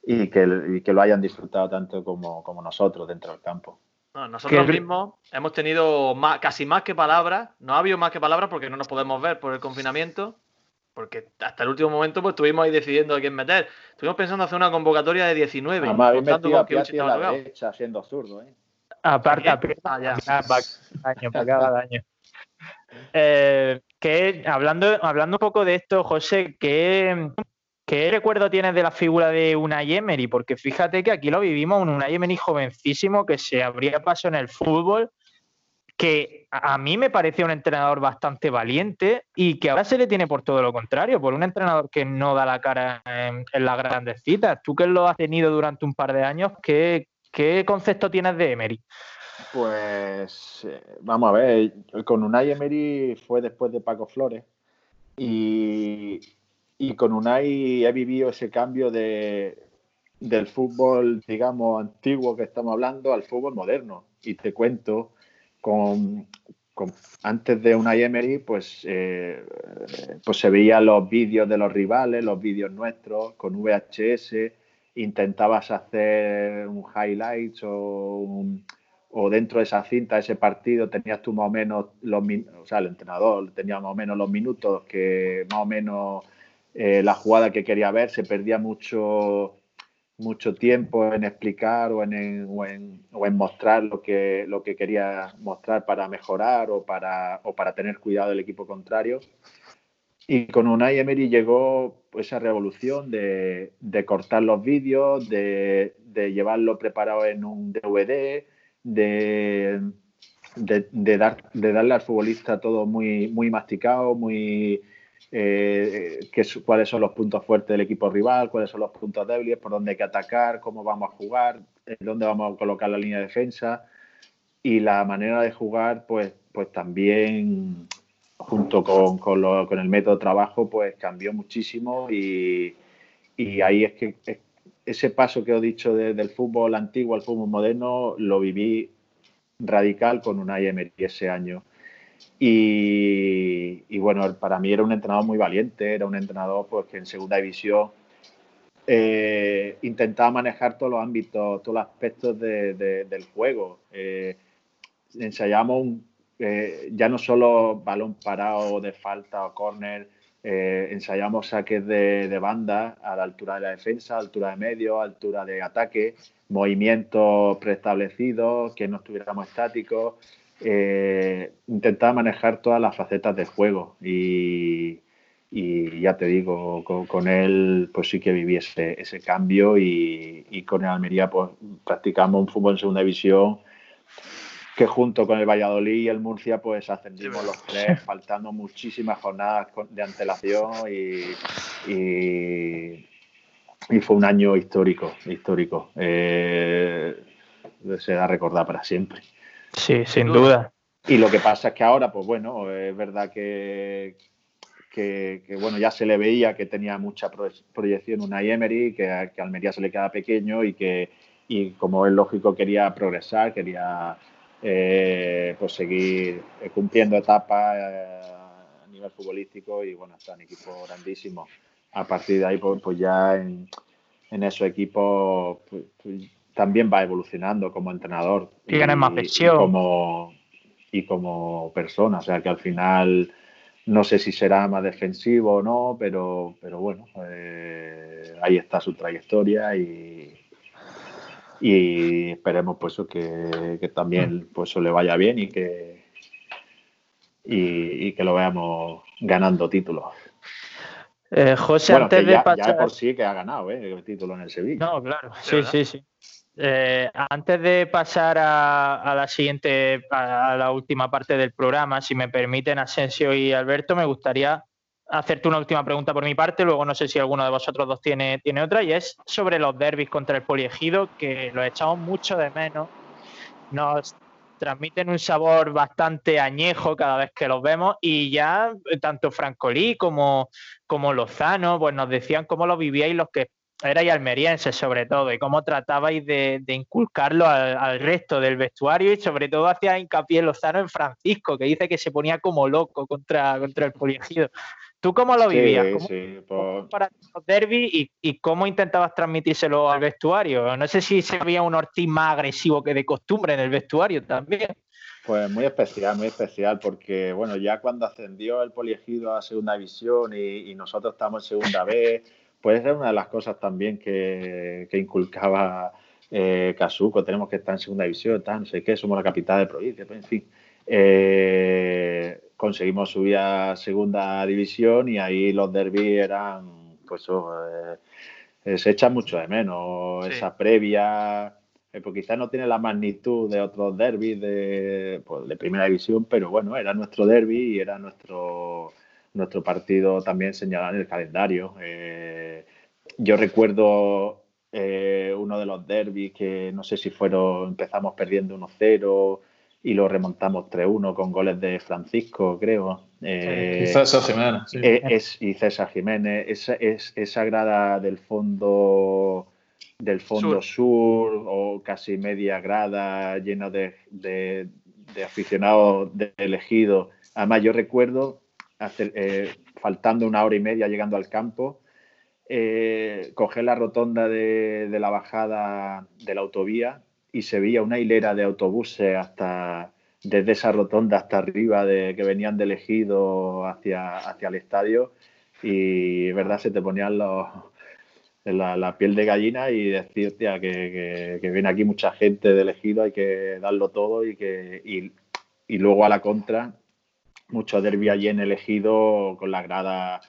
y que, que lo hayan disfrutado tanto como, como, nosotros dentro del campo. nosotros mismos hemos tenido más, casi más que palabras, no ha habido más que palabras porque no nos podemos ver por el confinamiento, porque hasta el último momento pues estuvimos ahí decidiendo a quién meter. Estuvimos pensando hacer una convocatoria de 19. Además, habéis metido a Piatti a la derecha siendo zurdo, ¿eh? Aparte, ah, ya. daño, para cada daño. <laughs> Eh, que hablando, hablando un poco de esto, José, que ¿qué recuerdo tienes de la figura de Unai Emery? Porque fíjate que aquí lo vivimos, un Unai Emery jovencísimo que se abría paso en el fútbol, que a mí me parecía un entrenador bastante valiente y que ahora se le tiene por todo lo contrario, por un entrenador que no da la cara en, las grandes citas. Tú que lo has tenido durante un par de años, ¿qué, concepto tienes de Emery? Pues eh, vamos a ver, con Unai Emery fue después de Paco Flores y, con Unai he vivido ese cambio de, del fútbol, digamos, antiguo que estamos hablando al fútbol moderno. Y te cuento, con, antes de Unai Emery, pues, eh, pues se veían los vídeos de los rivales, los vídeos nuestros, con VHS, intentabas hacer un highlights o un o dentro de esa cinta, ese partido, tenías tú más o menos los o sea, el entrenador tenía más o menos los minutos que más o menos eh, la jugada que quería ver, se perdía mucho mucho tiempo en explicar o en, o en, o en, mostrar lo que, lo que quería mostrar para mejorar o para, o para tener cuidado del equipo contrario. Y con Unai Emery llegó esa revolución de, de cortar los vídeos, de, de, llevarlo preparado en un DVD, de, de, dar, de darle al futbolista todo muy, muy masticado, muy eh, cuáles son los puntos fuertes del equipo rival, cuáles son los puntos débiles, por dónde hay que atacar, cómo vamos a jugar, dónde vamos a colocar la línea de defensa. Y la manera de jugar, pues, pues también junto con, con, el método de trabajo, pues cambió muchísimo y, y ahí es que ese paso que he dicho del fútbol antiguo al fútbol moderno lo viví radical con un Emery ese año. Y, bueno, para mí era un entrenador muy valiente, era un entrenador pues, que en segunda división eh, intentaba manejar todos los ámbitos, todos los aspectos del juego. Eh, ensayamos eh, ya no solo balón parado de falta o córner, eh, ensayamos saques de, banda a la altura de la defensa, altura de medio, altura de ataque, movimientos preestablecidos, que no estuviéramos estáticos. Eh, intentaba manejar todas las facetas del juego y, ya te digo, con, él pues sí que viví ese, cambio y, y, con el Almería pues practicamos un fútbol en segunda división que junto con el Valladolid y el Murcia pues ascendimos los tres, faltando muchísimas jornadas de antelación y, y, fue un año histórico, histórico. Eh, se da a recordar para siempre. Sí, sin duda. Y lo que pasa es que ahora, pues bueno, es verdad que, que, bueno, ya se le veía que tenía mucha proyección una Emery, que, que Almería se le queda pequeño y que, y como es lógico, quería progresar, quería eh, pues seguir eh, cumpliendo etapas eh, a nivel futbolístico y bueno, está en equipo grandísimo. A partir de ahí, pues, pues ya en, en esos equipos pues, pues, también va evolucionando como entrenador. Y, más presión. Y como, y como persona, o sea que al final no sé si será más defensivo o no, pero, pero bueno, ahí está su trayectoria y, y esperemos pues que, que también pues le vaya bien y que y, que lo veamos ganando títulos. Eh, José, antes de pasar... ya por sí que ha ganado ¿eh? el título en el Sevilla. No, claro, sí, sí, sí. Eh, antes de pasar a, la siguiente, a la última parte del programa, si me permiten, Asensio y Alberto, me gustaría hacerte una última pregunta por mi parte, luego no sé si alguno de vosotros dos tiene, tiene otra, y es sobre los derbis contra el poliegido, que los echamos mucho de menos. Nos transmiten un sabor bastante añejo cada vez que los vemos y ya tanto Francolí como, como Lozano pues nos decían cómo lo vivíais los que erais almerienses sobre todo y cómo tratabais de, inculcarlo al, al, resto del vestuario y sobre todo hacía hincapié Lozano en Francisco que dice que se ponía como loco contra, contra el poliegido. ¿Tú cómo lo vivías? ¿Cómo, para los derby y, cómo intentabas transmitírselo al vestuario? No sé si se había un Ortiz más agresivo que de costumbre en el vestuario también. Pues muy especial, muy especial, porque bueno, ya cuando ascendió el poliegido a segunda división y, nosotros estamos en segunda B, pues era una de las cosas también que, inculcaba eh, Casuco, tenemos que estar en segunda división, tal, no sé qué, somos la capital de provincia, pues, en fin. Eh, conseguimos subir a segunda división y ahí los derbis eran pues se echa mucho de menos esa previa pues quizás no tiene la magnitud de otros derbis de, pues, de primera división, pero bueno, era nuestro derby y era nuestro, nuestro partido también señalado en el calendario. Eh, yo recuerdo eh, uno de los derbis que no sé si fueron, empezamos perdiendo 1-0 y lo remontamos 3-1 con goles de Francisco, creo. Eh, y César Jiménez. Es, y César Jiménez. Esa, es, esa grada del fondo del fondo sur, o casi media grada llena de, de, aficionados de elegidos. Además, yo recuerdo, eh, faltando una hora y media llegando al campo, eh, coger la rotonda de, la bajada de la autovía y se veía una hilera de autobuses hasta desde esa rotonda hasta arriba de que venían de elegido hacia, hacia el estadio y verdad se te ponían la, piel de gallina y decir que, viene aquí mucha gente de elegido, hay que darlo todo y que y, luego a la contra, mucho derbi allí en elegido con la grada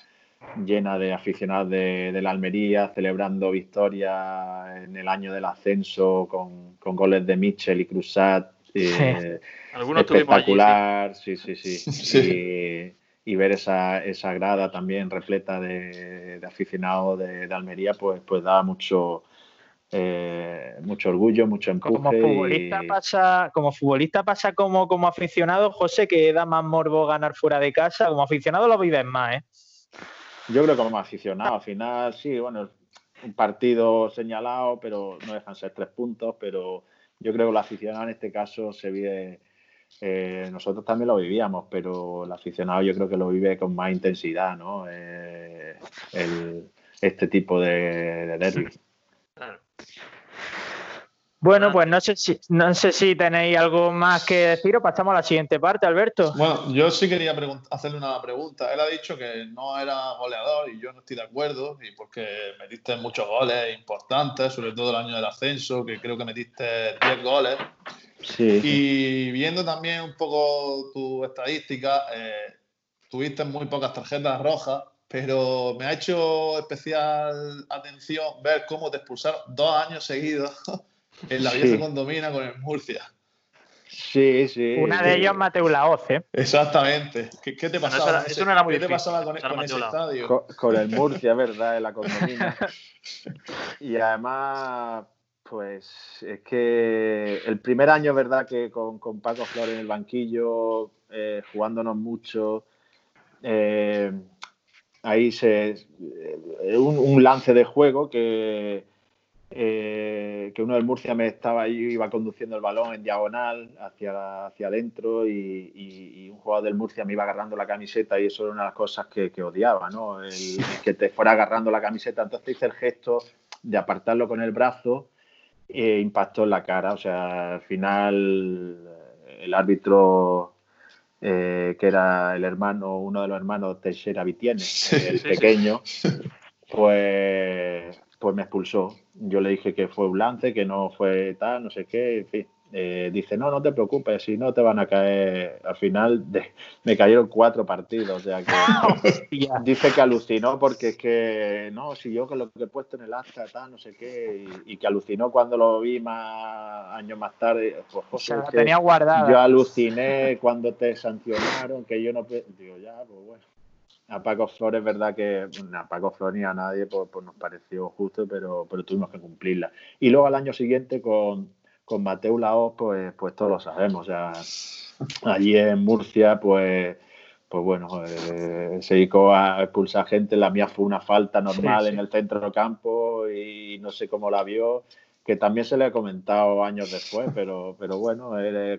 llena de aficionados de, la Almería, celebrando victoria en el año del ascenso con, goles de Mitchell y Cruzat. Eh, espectacular, sí, sí, sí <laughs> y ver esa, esa grada también repleta de, aficionados de, Almería, pues, pues da mucho, eh, mucho orgullo, mucho empuje. Como futbolista pasa, como futbolista pasa como, como aficionado, José, que da más morbo ganar fuera de casa. Como aficionado lo vives más, ¿eh? Yo creo que como aficionado, al final sí, bueno, un partido señalado, pero no dejan ser tres puntos, pero yo creo que el aficionado en este caso se vive eh, nosotros también lo vivíamos, pero el aficionado yo creo que lo vive con más intensidad, ¿no? Eh, este tipo de, derby. Bueno, pues no sé si no sé si tenéis algo más que decir o pasamos a la siguiente parte, Alberto. Bueno, yo sí quería hacerle una pregunta. Él ha dicho que no era goleador y yo no estoy de acuerdo, y porque metiste muchos goles importantes, sobre todo el año del ascenso, que creo que metiste 10 goles. Y viendo también un poco tu estadística, eh, tuviste muy pocas tarjetas rojas, pero me ha hecho especial atención ver cómo te expulsaron dos años seguidos <laughs> en la vieja condomina con el Murcia. Sí, sí. Una de ellas Mateo Laoz, ¿eh? Exactamente. ¿Qué, te pasaba, eso, no era muy ¿qué te pasaba con, ese estadio? Con, el Murcia, <laughs> ¿verdad? En la condomina. y además, pues es que el primer año, ¿verdad? Que con, Paco Flores en el banquillo, eh, jugándonos mucho, eh, ahí se. Eh, un, lance de juego que, que uno del Murcia me estaba ahí, iba conduciendo el balón en diagonal hacia, hacia adentro y, un jugador del Murcia me iba agarrando la camiseta y eso era una de las cosas que, odiaba, ¿no? el <laughs> que te fuera agarrando la camiseta. Entonces hice el gesto de apartarlo con el brazo e impactó en la cara. O sea, al final el árbitro eh, que era el hermano, uno de los hermanos Teixeira Vitiene, <laughs> el pequeño, <laughs> pues, pues me expulsó. Yo le dije que fue un lance, que no fue tal, no sé qué, en fin. Eh, dice, no, no te preocupes, si no te van a caer. Al final me cayeron cuatro partidos. O sea que <laughs> dice que alucinó porque es que, no, si yo con lo que he puesto en el acta, tal, no sé qué, y, que alucinó cuando lo vi más años más tarde. Pues, tenía guardada. Yo aluciné cuando te sancionaron, que yo no. Digo, ya, pues bueno. A Paco Flores, verdad que a Paco Flores ni a nadie pues, pues, nos pareció justo, pero, pero tuvimos que cumplirla. Y luego al año siguiente con, con Mateo Laos, pues, pues todos lo sabemos. ya allí en Murcia, pues, pues bueno, eh, se dedicó a expulsar gente. La mía fue una falta normal en el centro del campo y no sé cómo la vio, que también se le ha comentado años después, pero, pero bueno,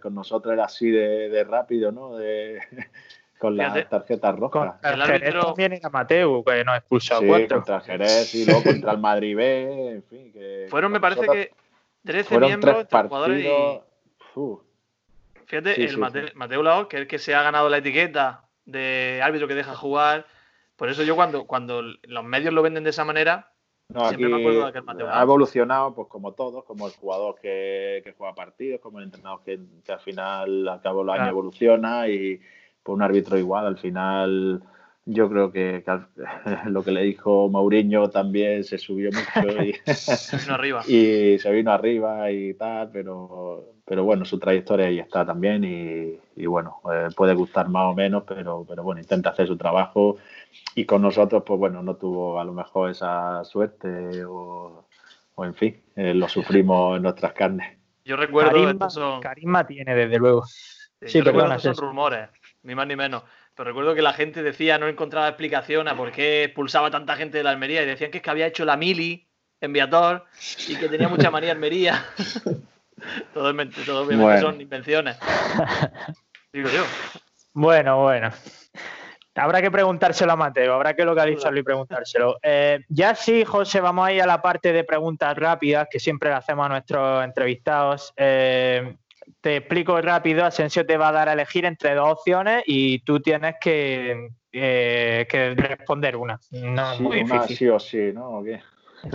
con nosotros era así de, rápido, ¿no? De, <laughs> con las tarjetas rojas. El árbitro también era Mateo, que nos expulsó sí, contra Jerez y luego contra el Madrid B, en fin. Que Fueron, me parece que 13 miembros, jugadores y... Fíjate, el Mateo, Lao, que es el que se ha ganado la etiqueta de árbitro que deja jugar. Por eso yo cuando, cuando los medios lo venden de esa manera, siempre me acuerdo de aquel Mateo Ha evolucionado, pues como todos, como el jugador que, juega partidos, como el entrenador que, al final, al cabo del año, evoluciona y pues un árbitro igual, al final yo creo que, <laughs> lo que le dijo Mourinho también se subió mucho y, <laughs> arriba. <laughs> y se vino arriba y tal, pero, pero bueno, su trayectoria ahí está también y, bueno, eh, puede gustar más o menos, pero, pero bueno, intenta hacer su trabajo y con nosotros, pues bueno, no tuvo a lo mejor esa suerte o, en fin, eh, lo sufrimos en nuestras carnes. Yo recuerdo... Carisma, carisma tiene, desde luego. Sí, pero son rumores, ni más ni menos. Pero recuerdo que la gente decía, no encontraba explicación a por qué expulsaba tanta gente de la Almería y decían que es que había hecho la mili en Viator y que tenía mucha manía Almería. <laughs> todo, todo obviamente son invenciones. Digo yo. Bueno, bueno. Habrá que preguntárselo a Mateo, habrá que localizarlo y preguntárselo. Eh, ya sí, José, vamos a ir a la parte de preguntas rápidas que siempre le hacemos a nuestros entrevistados. Eh, te explico rápido, Asensio te va a dar a elegir entre dos opciones y tú tienes que, eh, responder una. No sí, muy difícil. sí o sí, ¿no?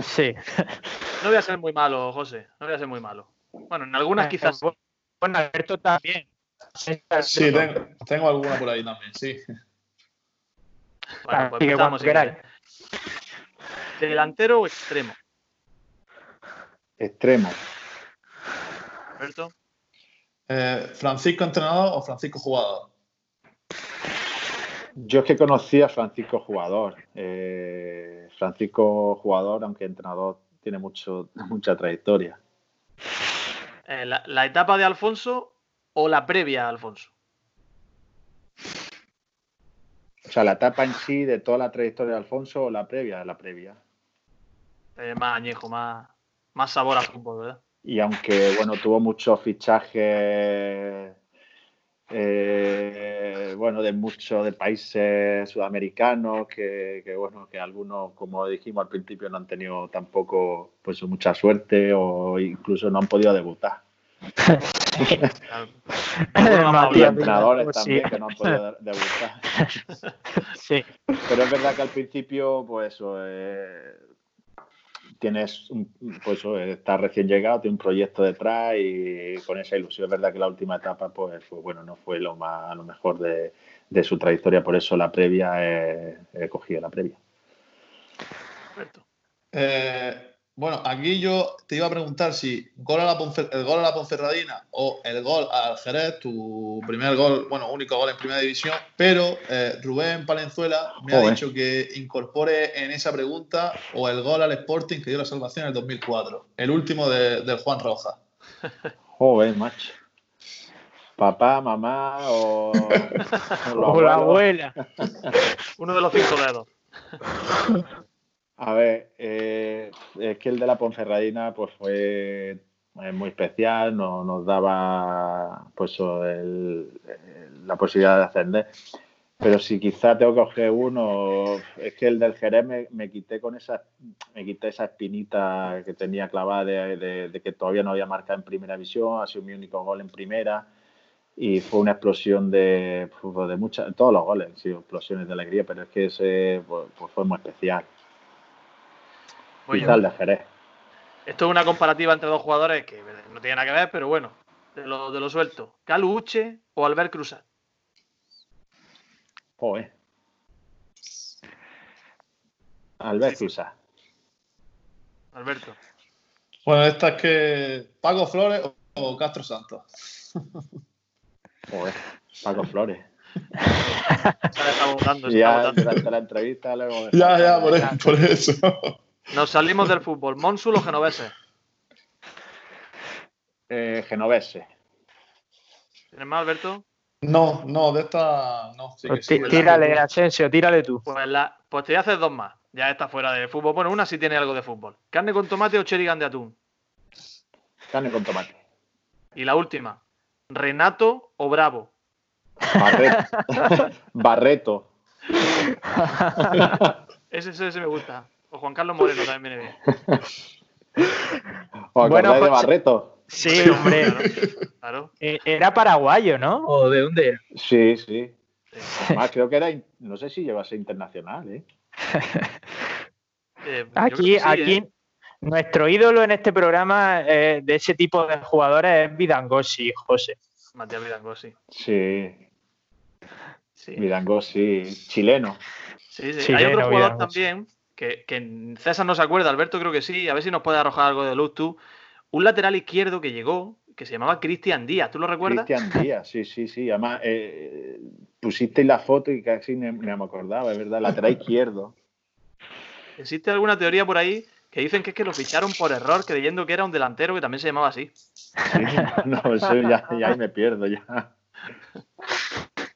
Sí. <laughs> No voy a ser muy malo, José. No voy a ser muy malo. Bueno, en algunas quizás. Bueno, Alberto también. Sí, tengo, alguna por ahí también, sí. Bueno, pues empezamos. ¿Delantero o extremo? Extremo. Alberto. Eh, ¿Francisco entrenador o Francisco jugador? Yo es que conocí a Francisco jugador. Eh, Francisco jugador, aunque entrenador, tiene mucho, <laughs> mucha trayectoria. Eh, la, etapa de Alfonso o la previa a Alfonso? O sea, la etapa en sí de toda la trayectoria de Alfonso o la previa, la previa. más añejo, más, más sabor al fútbol, ¿verdad? Y aunque bueno tuvo muchos fichajes eh, bueno de muchos de países sudamericanos que, bueno que algunos como dijimos al principio no han tenido tampoco pues mucha suerte o incluso no han podido debutar. <laughs> Entrenadores también que no han podido debutar. <laughs> Sí. pero es verdad que al principio pues eh, tienes, pues está recién llegado, tiene un proyecto detrás y con esa ilusión. Es verdad que la última etapa, pues, bueno, no fue lo más, a lo mejor de, su trayectoria, por eso la previa he, cogido la previa. Eh, bueno, aquí yo te iba a preguntar si gol a la el gol a la Ponferradina o el gol al Jerez, tu primer gol, bueno, único gol en primera división, pero eh, Rubén Palenzuela me ha dicho que incorpore en esa pregunta o el gol al Sporting que dio la salvación en el 2004, el último de, del Juan Roja. <laughs> Joder, macho. Papá, mamá o, o <laughs> la abuela. <laughs> Uno de los cinco dedos. A ver, eh, es que el de la Ponferradina pues fue eh, muy especial, no, nos daba pues la posibilidad de ascender. Pero si quizá tengo que coger uno, es que el del Jerez me, quité con esa, me quité esa espinita que tenía clavada de, que todavía no había marcado en primera visión, ha sido mi único gol en primera y fue una explosión de, pues, de muchas, todos los goles han sido explosiones de alegría, pero es que ese pues, pues fue muy especial. Esto es una comparativa entre dos jugadores que no tiene nada que ver, pero bueno, de lo, de lo suelto. ¿Calu Uche o Albert Cruzat? Joder. Albert Cruzat. Alberto. Bueno, esta es que Paco Flores o Castro Santos. Joder, Paco Flores. está <laughs> votando, ya durante la entrevista luego. Ya, ya, por, por eso. Nos salimos del fútbol. ¿Mónsul o Genovese? Eh, genovese. ¿Tienes más, Alberto? No, no, de esta no. Pues tírale, Asensio, tírale tú. Pues, la, pues te voy a hacer dos más. Ya está fuera de fútbol. Bueno, una sí tiene algo de fútbol. ¿Carne con tomate o cherigan de atún? Carne con tomate. Y la última. ¿Renato o Bravo? Barreto. <laughs> <laughs> Barreto. ese, ese me gusta. O Juan Carlos Moreno también viene bien. O bueno, de pues, Barreto. Sí, hombre. <laughs> Claro. Eh, era paraguayo, ¿no? ¿O de dónde era? Sí, sí. Además, creo que era, no sé si llevase internacional, ¿eh? <laughs> eh aquí, aquí, ¿eh? nuestro ídolo en este programa de ese tipo de jugadores es Vidangosi, José. Matías Vidangosi. Sí. Sí. sí, chileno. Sí, sí. Hay otro jugador también que, que, César no se acuerda, Alberto creo que sí, a ver si nos puede arrojar algo de luz tú. Un lateral izquierdo que llegó, que se llamaba Cristian Díaz, ¿tú lo recuerdas? Cristian Díaz, sí, sí, sí. Además, eh, pusisteis la foto y casi me, me acordaba, es verdad, lateral izquierdo. ¿Existe alguna teoría por ahí que dicen que es que lo ficharon por error, creyendo que era un delantero que también se llamaba así? no, eso ya, ya me pierdo ya.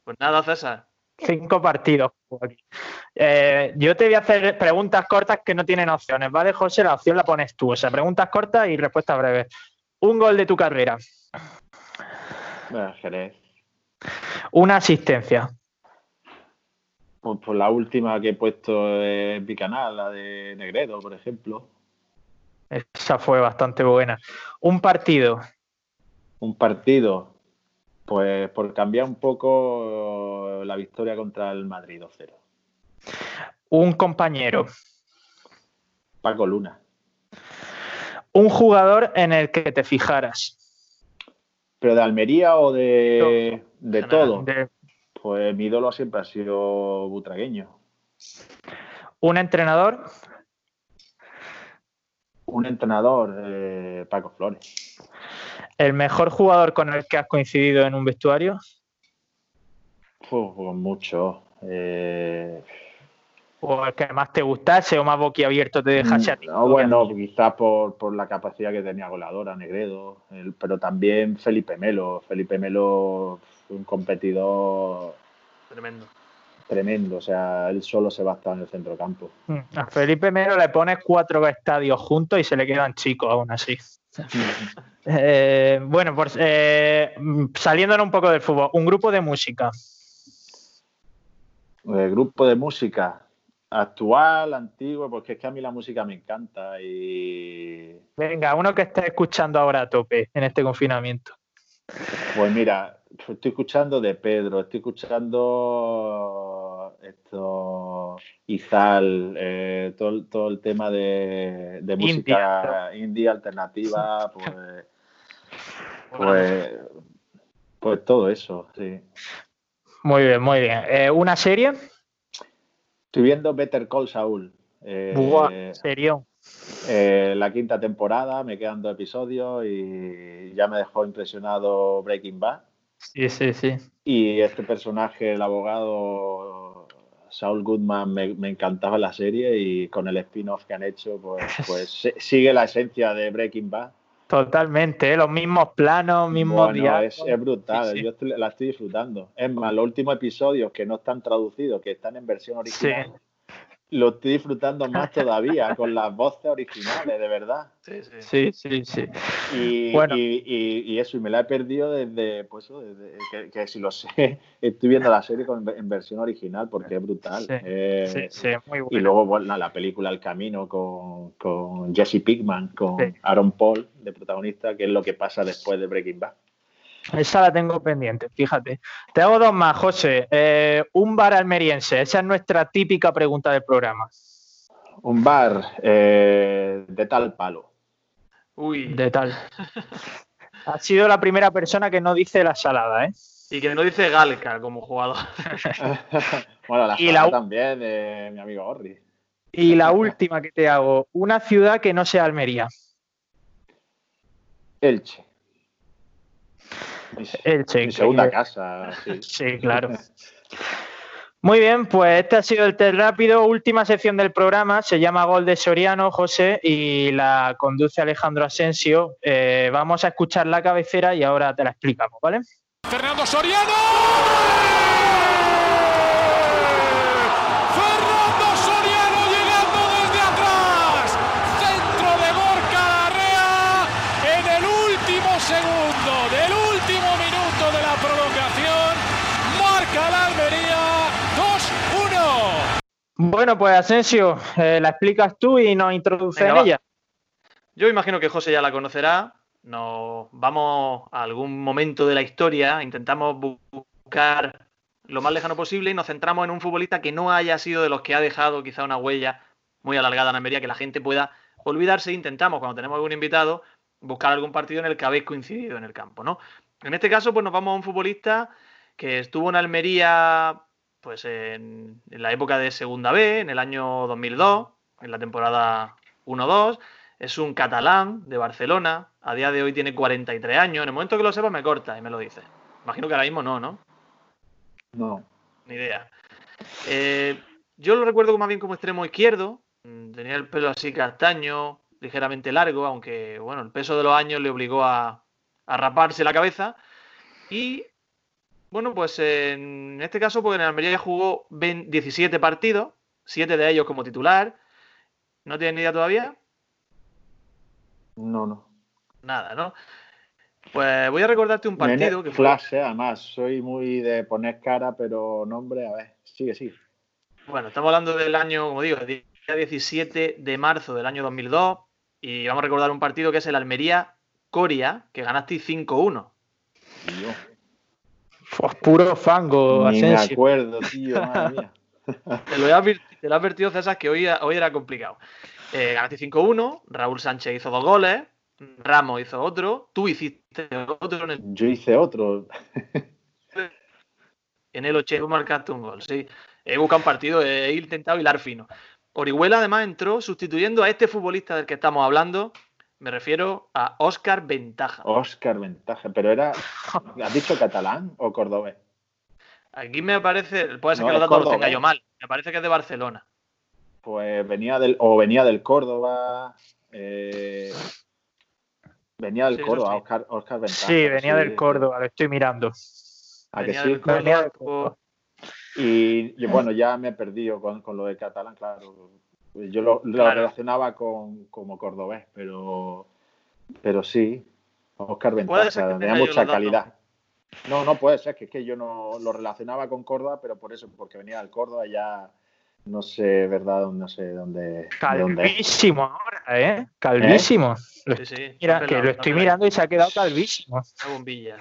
Pues nada, César. Cinco partidos. Eh, yo te voy a hacer preguntas cortas que no tienen opciones, ¿vale, José? La opción la pones tú. O sea, preguntas cortas y respuestas breves. Un gol de tu carrera. Jerez. Una asistencia. Pues por la última que he puesto en mi canal, la de Negredo, por ejemplo. Esa fue bastante buena. Un partido. Un partido. Pues por cambiar un poco la victoria contra el Madrid 2-0. Un compañero. Paco Luna. Un jugador en el que te fijaras. ¿Pero de Almería o de, de todo? Pues mi ídolo siempre ha sido butragueño. ¿Un entrenador? Un entrenador, eh, Paco Flores. ¿El mejor jugador con el que has coincidido en un vestuario? Pues, mucho. Eh, ¿O el que más te gustase o más boquiabierto te dejase a ti? No, bueno, quizás por, la capacidad que tenía goleadora, Negredo, pero también Felipe Melo. Felipe Melo un competidor tremendo. Tremendo, o sea, él solo se va a estar en el centro campo. Mm, a Felipe Melo le pones cuatro estadios juntos y se le quedan chicos aún así. <laughs> Eh, bueno, pues eh, saliéndonos un poco del fútbol, un grupo de música. El grupo de música actual, antiguo, porque es que a mí la música me encanta y... Venga, uno que esté escuchando ahora a tope en este confinamiento. Pues mira, estoy escuchando de Pedro, estoy escuchando esto Izal, eh, todo, todo, el tema de, música indie, alternativa, pues, pues, pues, todo eso, sí. Muy bien, muy bien. Eh, ¿Una serie? Estoy viendo Better Call Saul. Eh, ¿Serio? Eh, la quinta temporada, me quedan dos episodios y ya me dejó impresionado Breaking Bad. Sí, sí, sí. Y este personaje, el abogado Saul Goodman, me, encantaba la serie y con el spin-off que han hecho, pues, <laughs> pues sigue la esencia de Breaking Bad. Totalmente, ¿eh? los mismos planos, mismos bueno, es, brutal, yo la estoy disfrutando. Es más, los últimos episodios que no están traducidos, que están en versión original, lo estoy disfrutando más todavía con las voces originales, de verdad. Sí, sí, sí. sí, Y, bueno. y, eso, y me la he perdido desde, pues, desde que, si lo sé, <laughs> estoy viendo la serie en versión original porque es brutal. Sí, eh, sí, muy Y luego bueno, la película El Camino con, con Jesse Pinkman, con Aaron Paul de protagonista, que es lo que pasa después de Breaking Bad. Esa la tengo pendiente, fíjate. Te hago dos más, José. Eh, un bar almeriense, esa es nuestra típica pregunta del programa. Un bar eh, de tal palo. Uy. De tal. ha sido la primera persona que no dice la salada, ¿eh? Y que no dice Galca como jugador. <laughs> bueno, la salada también de mi amigo Orri. Y la última que te hago, una ciudad que no sea Almería. Elche. El segunda casa. <laughs> Sí. claro. Muy bien, pues este ha sido el test rápido, última sección del programa, se llama Gol de Soriano, José, y la conduce Alejandro Asensio. Eh, vamos a escuchar la cabecera y ahora te la explicamos, ¿vale? Fernando Soriano. Bueno, pues Asensio, eh, la explicas tú y nos introduces en ella. Yo imagino que José ya la conocerá. Nos vamos a algún momento de la historia, intentamos buscar lo más lejano posible y nos centramos en un futbolista que no haya sido de los que ha dejado quizá una huella muy alargada en Almería, que la gente pueda olvidarse. Intentamos, cuando tenemos algún invitado, buscar algún partido en el que habéis coincidido en el campo, ¿no? En este caso, pues nos vamos a un futbolista que estuvo en Almería pues en, la época de Segunda B, en el año 2002, en la temporada 1-2. Es un catalán de Barcelona. A día de hoy tiene 43 años. En el momento que lo sepa me corta y me lo dice. Imagino que ahora mismo no, ¿no? No. Ni idea. Eh, yo lo recuerdo más bien como extremo izquierdo. Mm, tenía el pelo así castaño, ligeramente largo, aunque bueno, el peso de los años le obligó a, a raparse la cabeza. Y bueno, pues en este caso, pues en Almería jugó 17 partidos, 7 de ellos como titular. ¿No tienes ni idea todavía? No, no. Nada, ¿no? Pues voy a recordarte un partido que flash, eh, además, soy muy de poner cara, pero nombre, a ver, sigue, sigue. Bueno, estamos hablando del año, como digo, el día 17 de marzo del año 2002 y vamos a recordar un partido que es el Almería Coria, que ganaste 5-1. Puro fango, Ni me acuerdo, tío, madre mía. <laughs> Te lo he advertido, César, que hoy, hoy era complicado. Eh, ganaste 5-1, Raúl Sánchez hizo dos goles, Ramos hizo otro, tú hiciste otro. Yo hice otro. <laughs> en el 8 marcaste un gol, sí. He buscado un partido, he intentado hilar fino. Orihuela además entró sustituyendo a este futbolista del que estamos hablando, me refiero a Óscar Ventaja. Óscar Ventaja, pero era. <laughs> ¿Has dicho catalán o cordobés? Aquí me parece, puede ser que los datos los tenga yo mal, me parece que es de Barcelona. Pues venía del, o venía del Córdoba, eh, venía del Córdoba, Óscar, Oscar, Ventaja. Sí, venía del Córdoba, lo estoy mirando. ¿A que sí? venía del Córdoba. Y, bueno, ya me he perdido con, con lo de catalán, claro yo lo, relacionaba con como cordobés, pero, pero sí, Oscar Ventaja, tenía mucha calidad. No, no puede ser, que es que yo no lo relacionaba con Córdoba, pero por eso, porque venía del Córdoba ya no sé, verdad, no sé dónde. Calvísimo ahora, ¿eh? Calvísimo. Mira, que lo estoy mirando y se ha quedado calvísimo. bombilla,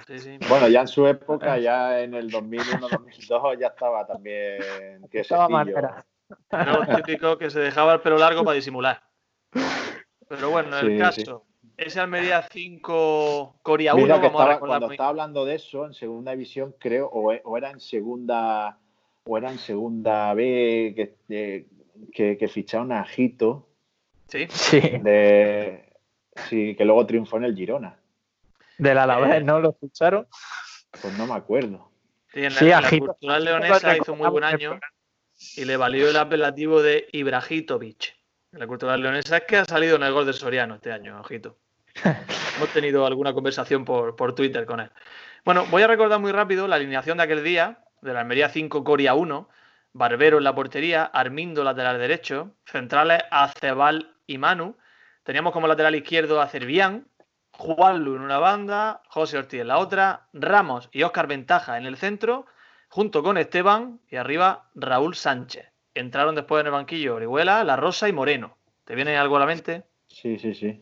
Bueno, ya en su época, ya en el 2001-2002, ya estaba también. Que estaba era típico que se dejaba el pelo largo para disimular. Pero bueno, en el caso, ese Almería 5 Coria 1, cuando estaba hablando de eso, en segunda división, creo, o, era en segunda o era en segunda B que, que, que ficharon a Jito. Sí. Sí. sí, que luego triunfó en el Girona. Del Alavés, eh, ¿no? ¿Lo ficharon? Pues no me acuerdo. Sí, en la, sí, Cultural Leonesa hizo muy buen año y le valió el apelativo de Ibrahitovic. La cultural leonesa es que ha salido en el gol de Soriano este año, ojito. <laughs> Hemos tenido alguna conversación por, por, Twitter con él. Bueno, voy a recordar muy rápido la alineación de aquel día, de la Almería 5, Coria 1, Barbero en la portería, Armindo lateral derecho, centrales Acebal y Manu. Teníamos como lateral izquierdo a Cervián, Juanlu en una banda, José Ortiz en la otra, Ramos y Óscar Ventaja en el centro, junto con Esteban y arriba Raúl Sánchez. Entraron después en el banquillo Orihuela, La Rosa y Moreno. ¿Te viene algo a la mente? Sí, sí, sí.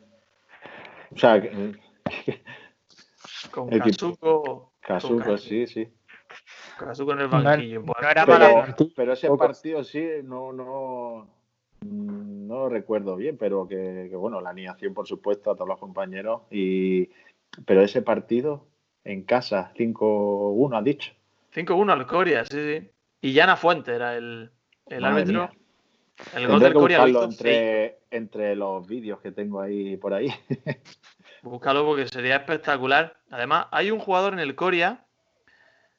O sea, <laughs> con Casuco. Casuco, sí, sí. Casuco en el banquillo. pero, ese partido sí, no, no, no lo recuerdo bien, pero que, bueno, la animación, por supuesto, a todos los compañeros. Y, pero ese partido en casa, 5-1, has dicho. 5-1 al Coria, sí, sí. Y Yana Fuente era el, el árbitro. El gol del Coria entre, entre los vídeos que tengo ahí por ahí. <laughs> Búscalo porque sería espectacular. Además, hay un jugador en el Coria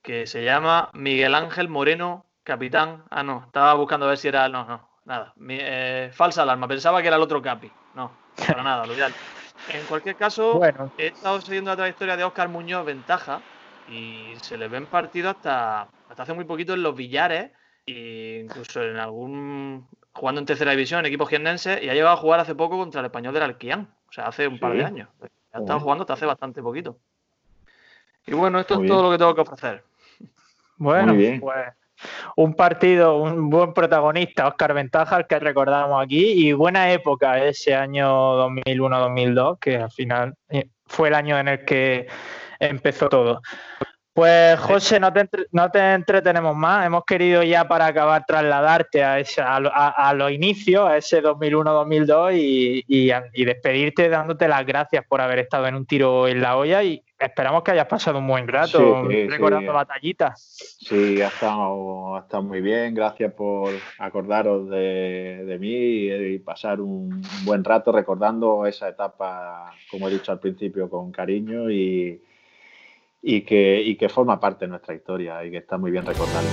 que se llama Miguel Ángel Moreno Capitán. Ah, no, estaba buscando a ver si era. No, no, nada. Eh, falsa alarma. Pensaba que era el otro Capi. No, para nada, lo En cualquier caso, <laughs> he estado siguiendo la trayectoria de Oscar Muñoz Ventaja y se le ven partidos hasta, hasta hace muy poquito en los billares e incluso en algún jugando en tercera división en equipos jiennenses y ha llegado a jugar hace poco contra el español del Alquián, o sea, hace un par de años. Ha estado jugando hasta hace bastante poquito. Y bueno, esto es todo lo que tengo que ofrecer. Bueno, pues un partido, un buen protagonista, Oscar Ventaja, el que recordamos aquí, y buena época ese año 2001-2002, que al final eh, fue el año en el que empezó todo. Pues José, no te, no te entretenemos más. Hemos querido ya para acabar trasladarte a, a, los inicios, a ese 2001-2002 y, y, despedirte dándote las gracias por haber estado en un tiro en la olla y esperamos que hayas pasado un buen rato recordando batallitas. Sí, ha estado, muy bien. Gracias por acordaros de, mí y, pasar un, buen rato recordando esa etapa, como he dicho al principio, con cariño y, y, que, y que forma parte de nuestra historia y que está muy bien recordarlo.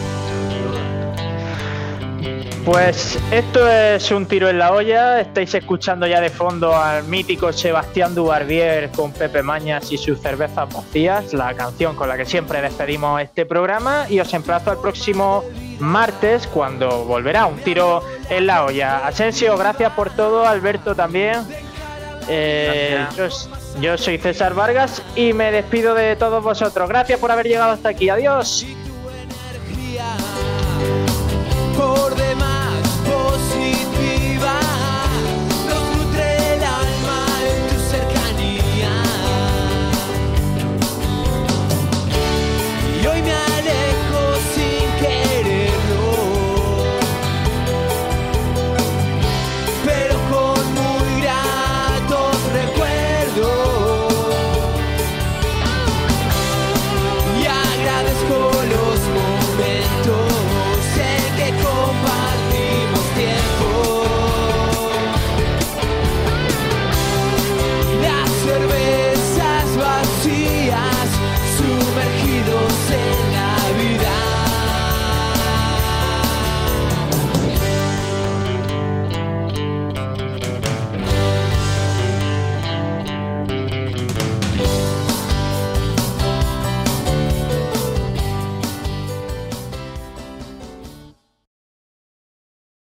Pues esto es un tiro en la olla. Estáis escuchando ya de fondo al mítico Sebastián Dubarbier con Pepe Mañas y sus cervezas vacías, la canción con la que siempre despedimos este programa. Y os emplazo al próximo martes cuando volverá un tiro en la olla. Asensio, gracias por todo. Alberto también. Eh, yo soy César Vargas y me despido de todos vosotros. Gracias por haber llegado hasta aquí. Adiós.